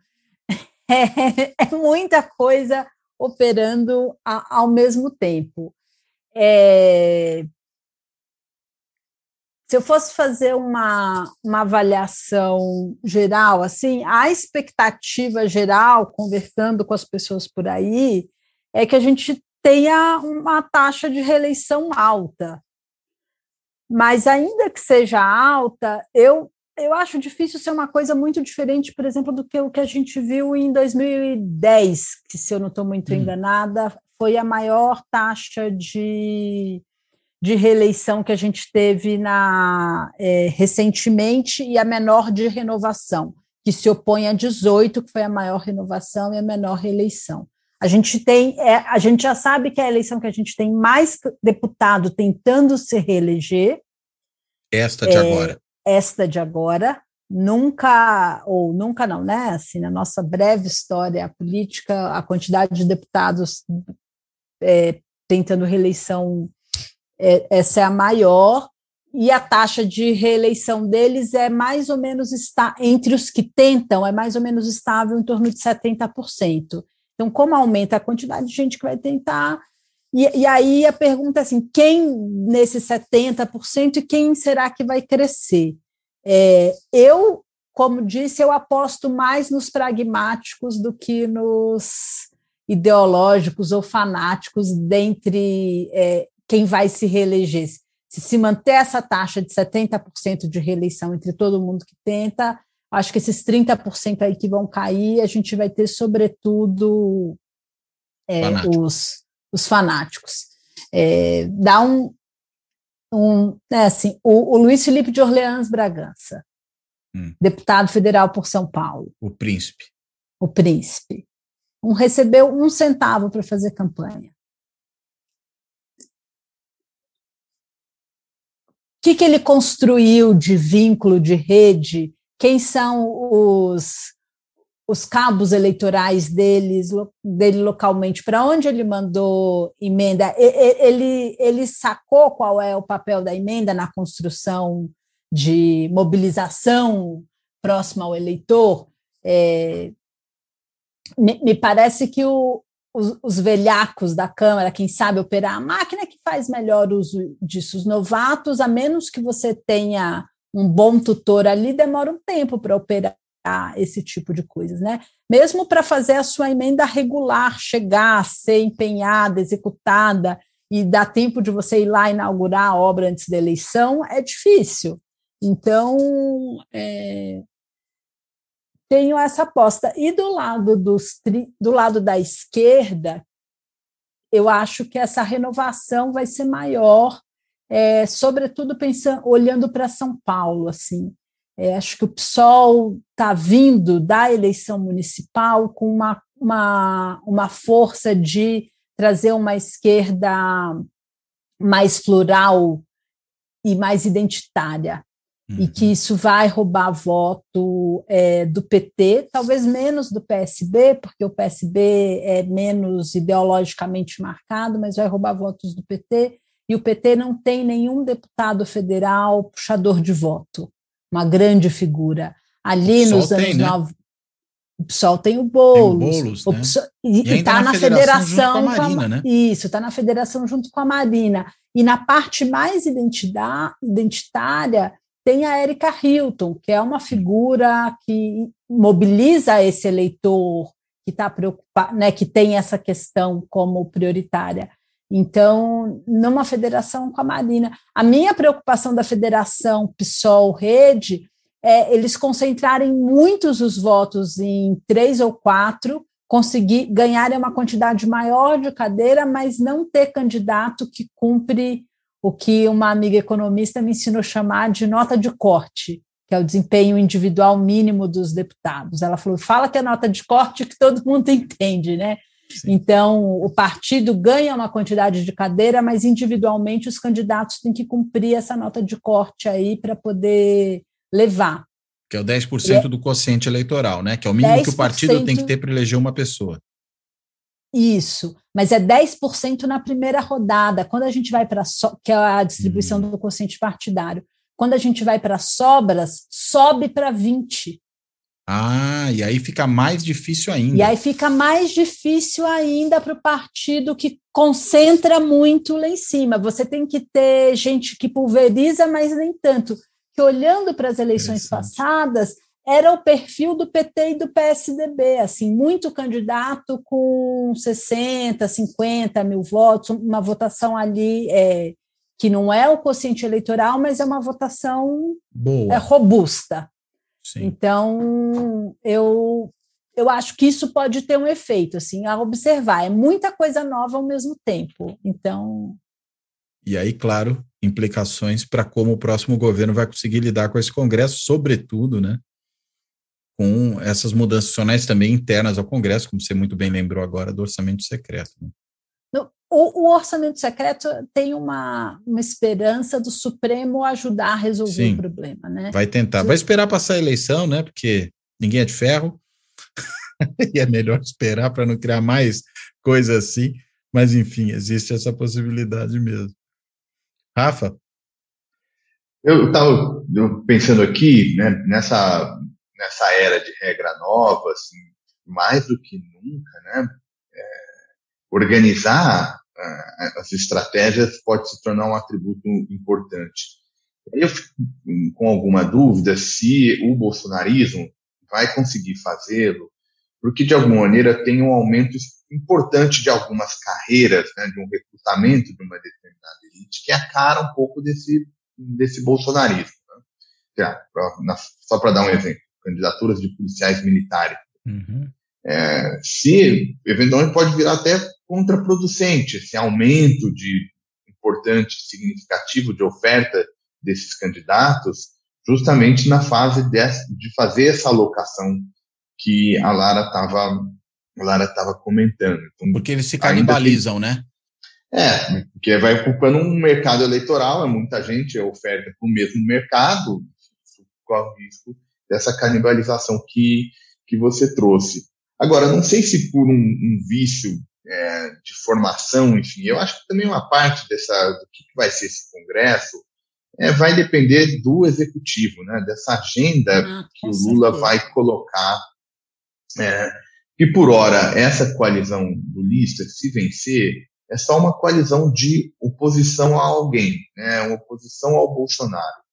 é, é muita coisa operando a, ao mesmo tempo. É, se eu fosse fazer uma, uma avaliação geral, assim, a expectativa geral, conversando com as pessoas por aí, é que a gente tenha uma taxa de reeleição alta. Mas ainda que seja alta, eu eu acho difícil ser uma coisa muito diferente, por exemplo, do que o que a gente viu em 2010, que, se eu não estou muito hum. enganada, foi a maior taxa de, de reeleição que a gente teve na, é, recentemente e a menor de renovação, que se opõe a 18, que foi a maior renovação e a menor reeleição. A gente tem, é, a gente já sabe que é a eleição que a gente tem mais deputado tentando se reeleger. Esta de é, agora esta de agora, nunca, ou nunca não, né? Assim, na nossa breve história política, a quantidade de deputados é, tentando reeleição, é, essa é a maior, e a taxa de reeleição deles é mais ou menos, está, entre os que tentam, é mais ou menos estável em torno de 70%. Então, como aumenta a quantidade de gente que vai tentar, e, e, aí a pergunta é assim: quem nesses 70% e quem será que vai crescer? É, eu, como disse, eu aposto mais nos pragmáticos do que nos ideológicos ou fanáticos dentre é, quem vai se reeleger. Se se manter essa taxa de 70% de reeleição entre todo mundo que tenta, acho que esses 30% aí que vão cair, a gente vai ter, sobretudo, é, os os fanáticos. É, dá um, um é assim, o, o, Luiz Felipe de Orleans Bragança, hum. deputado federal por São Paulo. O príncipe. O príncipe. Um recebeu um centavo para fazer campanha. O que, que ele construiu de vínculo, de rede? Quem são os os cabos eleitorais deles, dele localmente, para onde ele mandou emenda, ele, ele sacou qual é o papel da emenda na construção de mobilização próxima ao eleitor. É, me, me, parece que o, os, os, velhacos da Câmara, quem sabe operar a máquina, que faz melhor uso disso. Os novatos, a menos que você tenha um bom tutor ali, demora um tempo para operar esse tipo de coisas, né? Mesmo para fazer a sua emenda regular chegar, ser empenhada, executada e dar tempo de você ir lá inaugurar a obra antes da eleição, é difícil. Então, é, tenho essa aposta. E do lado, dos, do lado da esquerda, eu acho que essa renovação vai ser maior, é, sobretudo pensando, olhando para São Paulo, assim. É, acho que o PSOL está vindo da eleição municipal com uma, uma, uma força de trazer uma esquerda mais plural e mais identitária. E que uhum. isso vai roubar voto é, do PT, talvez menos do PSB, porque o PSB é menos ideologicamente marcado, mas vai roubar votos do PT, e o PT não tem nenhum deputado federal puxador de voto, uma grande figura. Ali nos anos né? 90, o PSOL tem o Boulos, tem o Boulos né? PSOL, e está na, federação, federação com a Marina, a, né? Isso, está na federação junto com a Marina. E na parte mais identitária, tem a Erika Hilton, que é uma figura que mobiliza esse eleitor que está preocupado, né, que tem essa questão como prioritária. Então, numa federação com a Marina. A minha preocupação da federação PSOL-Rede é eles concentrarem muitos os votos em três ou quatro, conseguir ganharem uma quantidade maior de cadeira, mas não ter candidato que cumpre o que uma amiga economista me ensinou chamar de nota de corte, que é o desempenho individual mínimo dos deputados. Ela falou: fala que é nota de corte que todo mundo entende, né? Sim. Então, o partido ganha uma quantidade de cadeira, mas individualmente os candidatos têm que cumprir essa nota de corte aí para poder levar. Que é o 10% é, do quociente eleitoral, né? Que é o mínimo que o partido tem que ter para eleger uma pessoa. Isso, mas é 10% na primeira rodada. Quando a gente vai para so que é a distribuição uhum. do quociente partidário. Quando a gente vai para sobras, sobe para 20. Ah, e aí fica mais difícil ainda. E aí fica mais difícil ainda para o partido que concentra muito lá em cima. Você tem que ter gente que pulveriza, mas nem tanto. Que olhando para as eleições passadas, era o perfil do PT e do PSDB, assim, muito candidato com 60, 50 mil votos, uma votação ali é, que não é o quociente eleitoral, mas é uma votação é, robusta. Sim. Então, eu, eu acho que isso pode ter um efeito, assim, a observar. É muita coisa nova ao mesmo tempo. Então. E aí, claro, implicações para como o próximo governo vai conseguir lidar com esse Congresso, sobretudo, né? com essas mudanças também internas ao Congresso, como você muito bem lembrou agora, do orçamento secreto. Né? O, o, orçamento secreto tem uma, uma esperança do Supremo ajudar a resolver Sim, o problema, né? Vai tentar, vai esperar passar a eleição, né? Porque ninguém é de ferro, e é melhor esperar para não criar mais coisa assim, mas enfim, existe essa possibilidade mesmo. Rafa? Eu estava pensando aqui, né, nessa nessa era de regra nova, assim, mais do que nunca, né, organizar uh, as estratégias pode se tornar um atributo importante. Eu fico com alguma dúvida se o bolsonarismo vai conseguir fazê-lo, porque de alguma maneira tem um aumento importante de algumas carreiras, né, de um recrutamento de uma determinada elite, que é a cara um pouco desse, desse bolsonarismo. Né? Só para dar um exemplo candidaturas de policiais militares. Uhum. É, se, eventualmente, pode virar até contraproducente esse aumento de importante, significativo de oferta desses candidatos, justamente na fase de, de fazer essa alocação que a Lara estava Lara estava comentando. Então, porque eles se canibalizam, que, né? É, porque vai ocupando um mercado eleitoral, é muita gente é oferta para o mesmo mercado, corre risco dessa canibalização que, que você trouxe. Agora, não sei se por um, um vício é, de formação, enfim, eu acho que também uma parte dessa, do que vai ser esse congresso é, vai depender do executivo, né, dessa agenda ah, que o Lula certeza. vai colocar. É, e por hora, essa coalizão lulista, se vencer, é só uma coalizão de oposição a alguém, né, uma oposição ao Bolsonaro.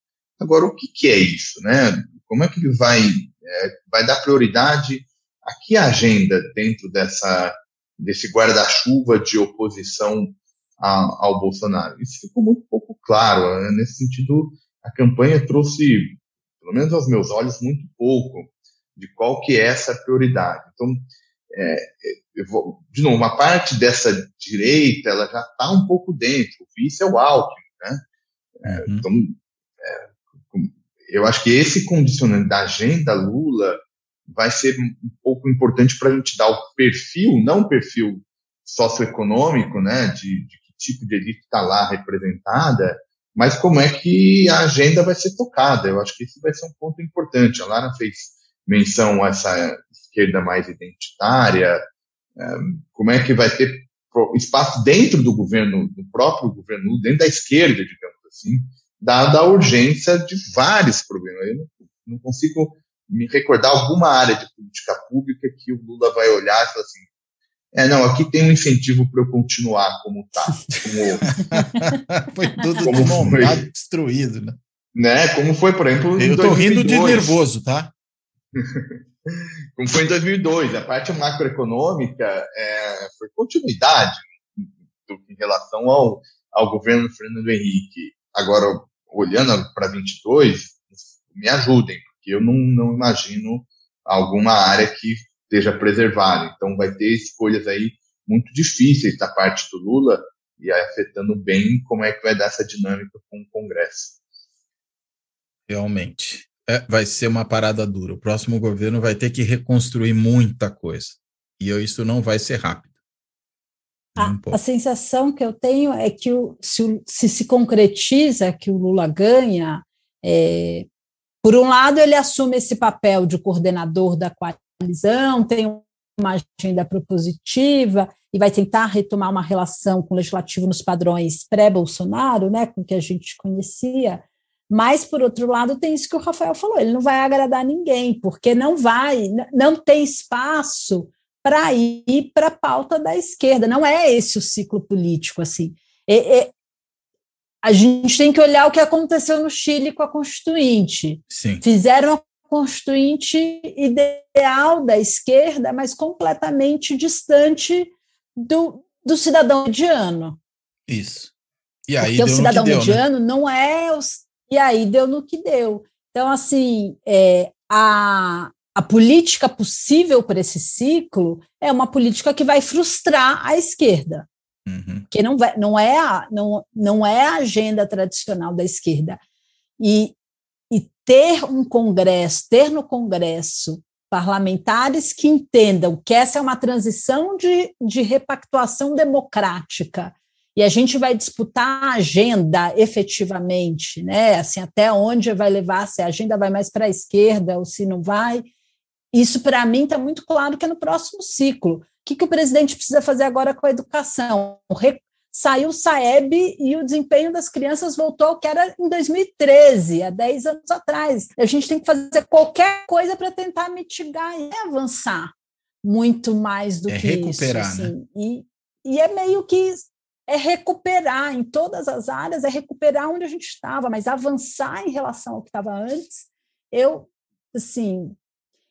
Agora, o que, que é isso? Né? Como é que ele vai, é, vai dar prioridade a que agenda dentro dessa, desse guarda-chuva de oposição a, ao Bolsonaro? Isso ficou muito pouco claro. Né? Nesse sentido, a campanha trouxe, pelo menos aos meus olhos, muito pouco de qual que é essa prioridade. Então, é, vou, de novo, uma parte dessa direita, ela já está um pouco dentro, o vice é o Alckmin, né? É, uhum. Então, é, eu acho que esse condicionamento da agenda Lula vai ser um pouco importante para a gente dar o perfil, não o perfil socioeconômico, né, de, de que tipo de elite está lá representada, mas como é que a agenda vai ser tocada. Eu acho que esse vai ser um ponto importante. A Lara fez menção a essa esquerda mais identitária, como é que vai ter espaço dentro do governo, do próprio governo, dentro da esquerda, digamos assim, dada a urgência de vários problemas. Eu não consigo me recordar alguma área de política pública que o Lula vai olhar e falar assim, é, não, aqui tem um incentivo para eu continuar como está. Como, foi tudo como foi, destruído, né? né? Como foi, por exemplo, Eu estou rindo de nervoso, tá? como foi em 2002, a parte macroeconômica é, foi continuidade em relação ao, ao governo Fernando Henrique. Agora, olhando para 22, me ajudem, porque eu não, não imagino alguma área que esteja preservada. Então, vai ter escolhas aí muito difíceis da parte do Lula e afetando bem como é que vai dar essa dinâmica com o Congresso. Realmente. É, vai ser uma parada dura. O próximo governo vai ter que reconstruir muita coisa. E isso não vai ser rápido. A, a, sensação que eu tenho é que o, se, se, se concretiza que o Lula ganha, é, por um lado, ele assume esse papel de coordenador da coalizão, tem uma agenda propositiva e vai tentar retomar uma relação com o legislativo nos padrões pré-Bolsonaro, né, com que a gente conhecia. Mas, por outro lado, tem isso que o Rafael falou: ele não vai agradar ninguém, porque não vai, não tem espaço para ir para a pauta da esquerda. Não é esse o ciclo político, assim. A gente tem que olhar o que aconteceu no Chile com a Constituinte. Sim. Fizeram a Constituinte ideal da esquerda, mas completamente distante do, do cidadão mediano. Isso. E aí Porque o cidadão deu, né? mediano né? não é. Os, e aí deu no que deu. Então, assim, é, a, a política possível para esse ciclo é uma política que vai frustrar a esquerda, uhum. que não, vai, não, é a, não, não é a agenda tradicional da esquerda. E, e ter um Congresso, ter no Congresso parlamentares que entendam que essa é uma transição de, de repactuação democrática e a gente vai disputar a agenda efetivamente, né? Assim, até onde vai levar, se a agenda vai mais para a esquerda ou se não vai. Isso, para mim, está muito claro que é no próximo ciclo. O que, que o presidente precisa fazer agora com a educação? Re saiu o Saeb e o desempenho das crianças voltou ao que era em 2013, há 10 anos atrás. A gente tem que fazer qualquer coisa para tentar mitigar e avançar muito mais do é que recuperar, isso. Né? Assim. E, e é meio que é recuperar em todas as áreas, é recuperar onde a gente estava, mas avançar em relação ao que estava antes, eu, assim,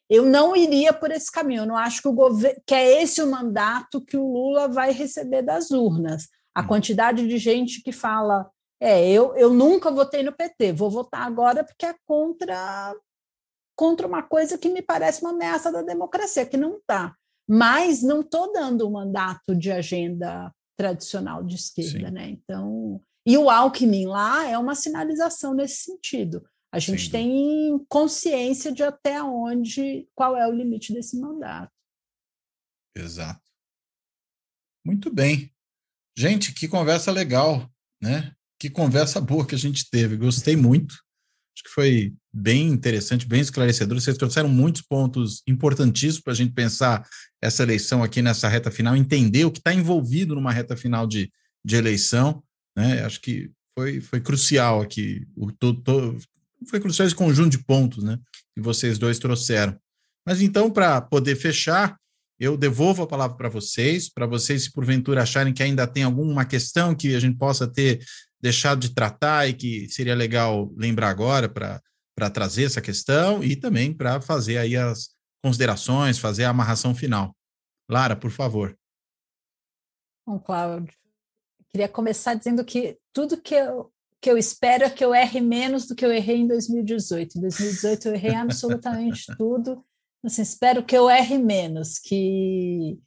eu não iria por esse caminho. Eu não acho que o governo que é esse o mandato que o Lula vai receber das urnas. A hum. quantidade de gente que fala, é, eu, eu nunca votei no PT, vou votar agora porque é contra contra uma coisa que me parece uma ameaça da democracia, que não está. Mas não estou dando um mandato de agenda tradicional de esquerda, Sim. né? Então, e o Alckmin lá é uma sinalização nesse sentido. A gente Sim. tem consciência de até onde, qual é o limite desse mandato. Exato. Muito bem. Gente, que conversa legal, né? Que conversa boa que a gente teve. Gostei muito. Acho que foi bem interessante, bem esclarecedor. Vocês trouxeram muitos pontos importantíssimos para a gente pensar essa eleição aqui nessa reta final, entender o que está envolvido numa reta final de, de eleição. Né? Acho que foi, foi crucial aqui, o, to, to, foi crucial esse conjunto de pontos né, que vocês dois trouxeram. Mas então, para poder fechar, eu devolvo a palavra para vocês, para vocês, se porventura acharem que ainda tem alguma questão que a gente possa ter deixado de tratar e que seria legal lembrar agora para trazer essa questão e também para fazer aí as considerações, fazer a amarração final. Lara, por favor. Bom, Cláudio, queria começar dizendo que tudo que eu, que eu espero é que eu erre menos do que eu errei em 2018. Em 2018 eu errei absolutamente tudo, assim, espero que eu erre menos, que,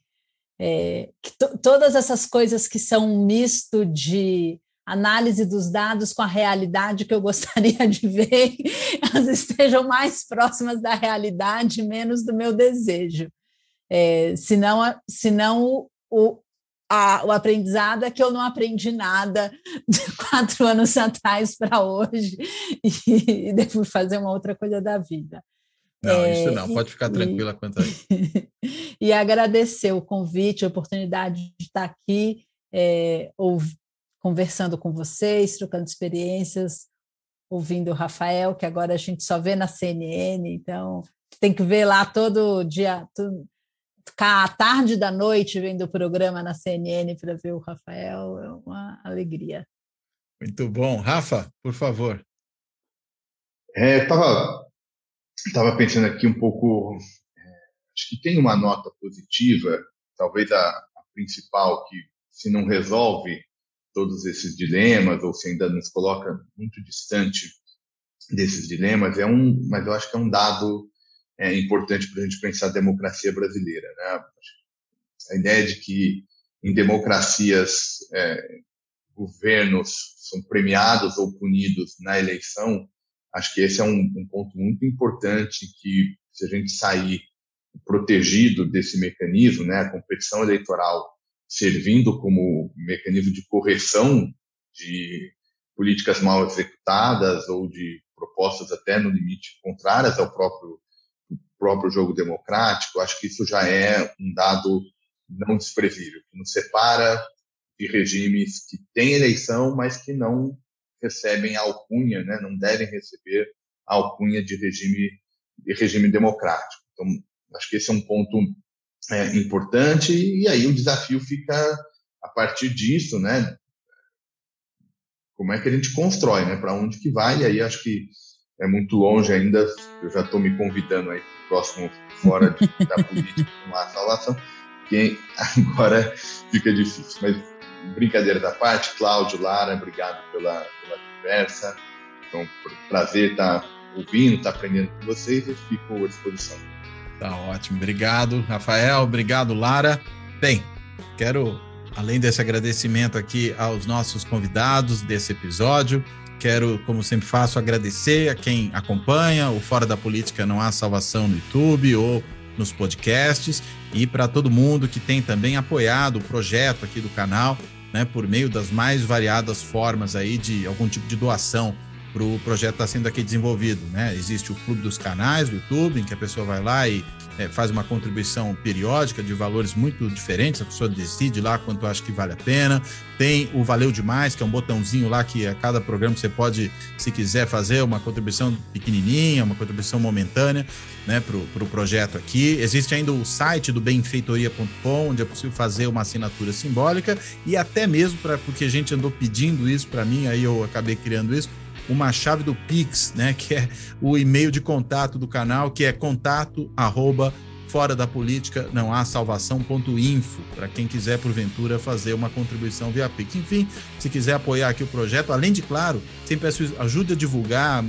é, que todas essas coisas que são um misto de análise dos dados com a realidade que eu gostaria de ver, elas estejam mais próximas da realidade, menos do meu desejo. É, senão, senão o, a, o aprendizado é que eu não aprendi nada de quatro anos atrás para hoje e, e devo fazer uma outra coisa da vida. Não, é, isso não, pode ficar tranquila quanto a isso. e agradecer o convite, a oportunidade de estar aqui, é, conversando com vocês, trocando experiências, ouvindo o Rafael, que agora a gente só vê na CNN, então tem que ver lá todo dia, ficar à tarde da noite vendo o programa na CNN para ver o Rafael, é uma alegria. Muito bom. Rafa, por favor. É, eu estava tava pensando aqui um pouco, é, acho que tem uma nota positiva, talvez a, a principal, que se não resolve todos esses dilemas, ou se ainda nos coloca muito distante desses dilemas, é um, mas eu acho que é um dado é, importante para a gente pensar a democracia brasileira. Né? A ideia de que em democracias é, governos são premiados ou punidos na eleição, acho que esse é um, um ponto muito importante que se a gente sair protegido desse mecanismo, né, a competição eleitoral servindo como mecanismo de correção de políticas mal executadas ou de propostas até no limite contrárias ao próprio próprio jogo democrático, acho que isso já é um dado não desprezível, que nos separa de regimes que têm eleição, mas que não recebem alcunha, né, não devem receber alcunha de regime, de regime democrático. Então, acho que esse é um ponto é, importante, e aí o desafio fica a partir disso, né? Como é que a gente constrói, né? Para onde que vai? E aí acho que é muito longe ainda. Eu já estou me convidando aí próximo fora de, da política com a salvação, que agora fica difícil. Mas brincadeira da parte, Cláudio, Lara, obrigado pela, pela conversa. Então, prazer estar ouvindo, estar aprendendo com vocês e fico à disposição. Tá ótimo. Obrigado, Rafael. Obrigado, Lara. Bem, quero, além desse agradecimento aqui aos nossos convidados desse episódio, quero, como sempre faço, agradecer a quem acompanha. O Fora da Política Não Há Salvação no YouTube ou nos podcasts e para todo mundo que tem também apoiado o projeto aqui do canal, né, por meio das mais variadas formas aí de algum tipo de doação para o projeto estar tá sendo aqui desenvolvido. Né? Existe o Clube dos Canais do YouTube, em que a pessoa vai lá e é, faz uma contribuição periódica de valores muito diferentes, a pessoa decide lá quanto acha que vale a pena. Tem o Valeu Demais, que é um botãozinho lá que a cada programa você pode, se quiser, fazer uma contribuição pequenininha, uma contribuição momentânea né, para o pro projeto aqui. Existe ainda o site do benfeitoria.com, onde é possível fazer uma assinatura simbólica e até mesmo para porque a gente andou pedindo isso para mim, aí eu acabei criando isso uma chave do Pix, né, que é o e-mail de contato do canal, que é contato arroba fora da política não há salvação.info, para quem quiser, porventura, fazer uma contribuição via Pix. Enfim, se quiser apoiar aqui o projeto, além de, claro, sempre ajude a divulgar,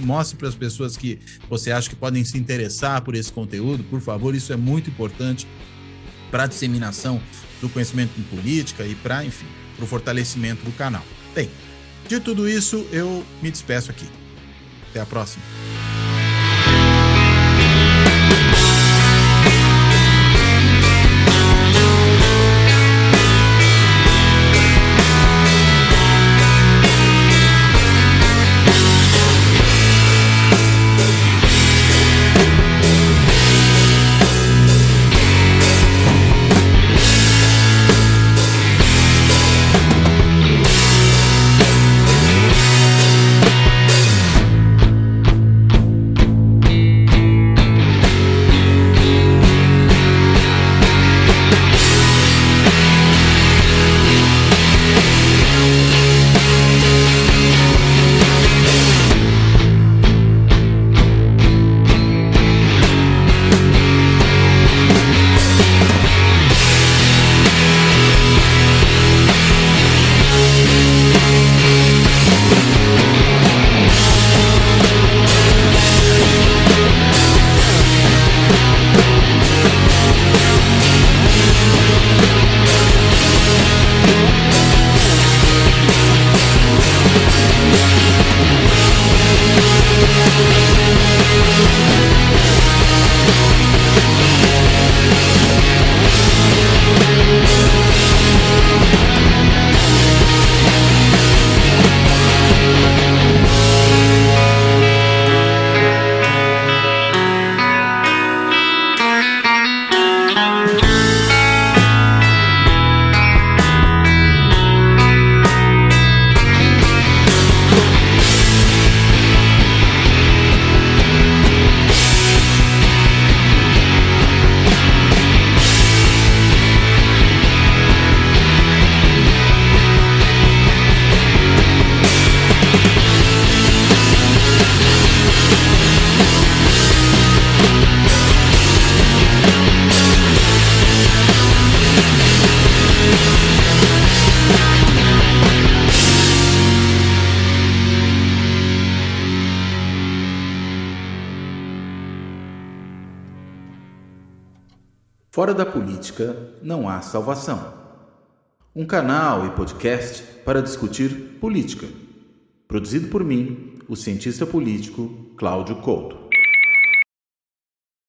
mostre para as pessoas que você acha que podem se interessar por esse conteúdo, por favor, isso é muito importante para a disseminação do conhecimento em política e para, enfim, para o fortalecimento do canal. Bem, de tudo isso, eu me despeço aqui. Até a próxima. Não há salvação. Um canal e podcast para discutir política. Produzido por mim, o cientista político Cláudio Couto.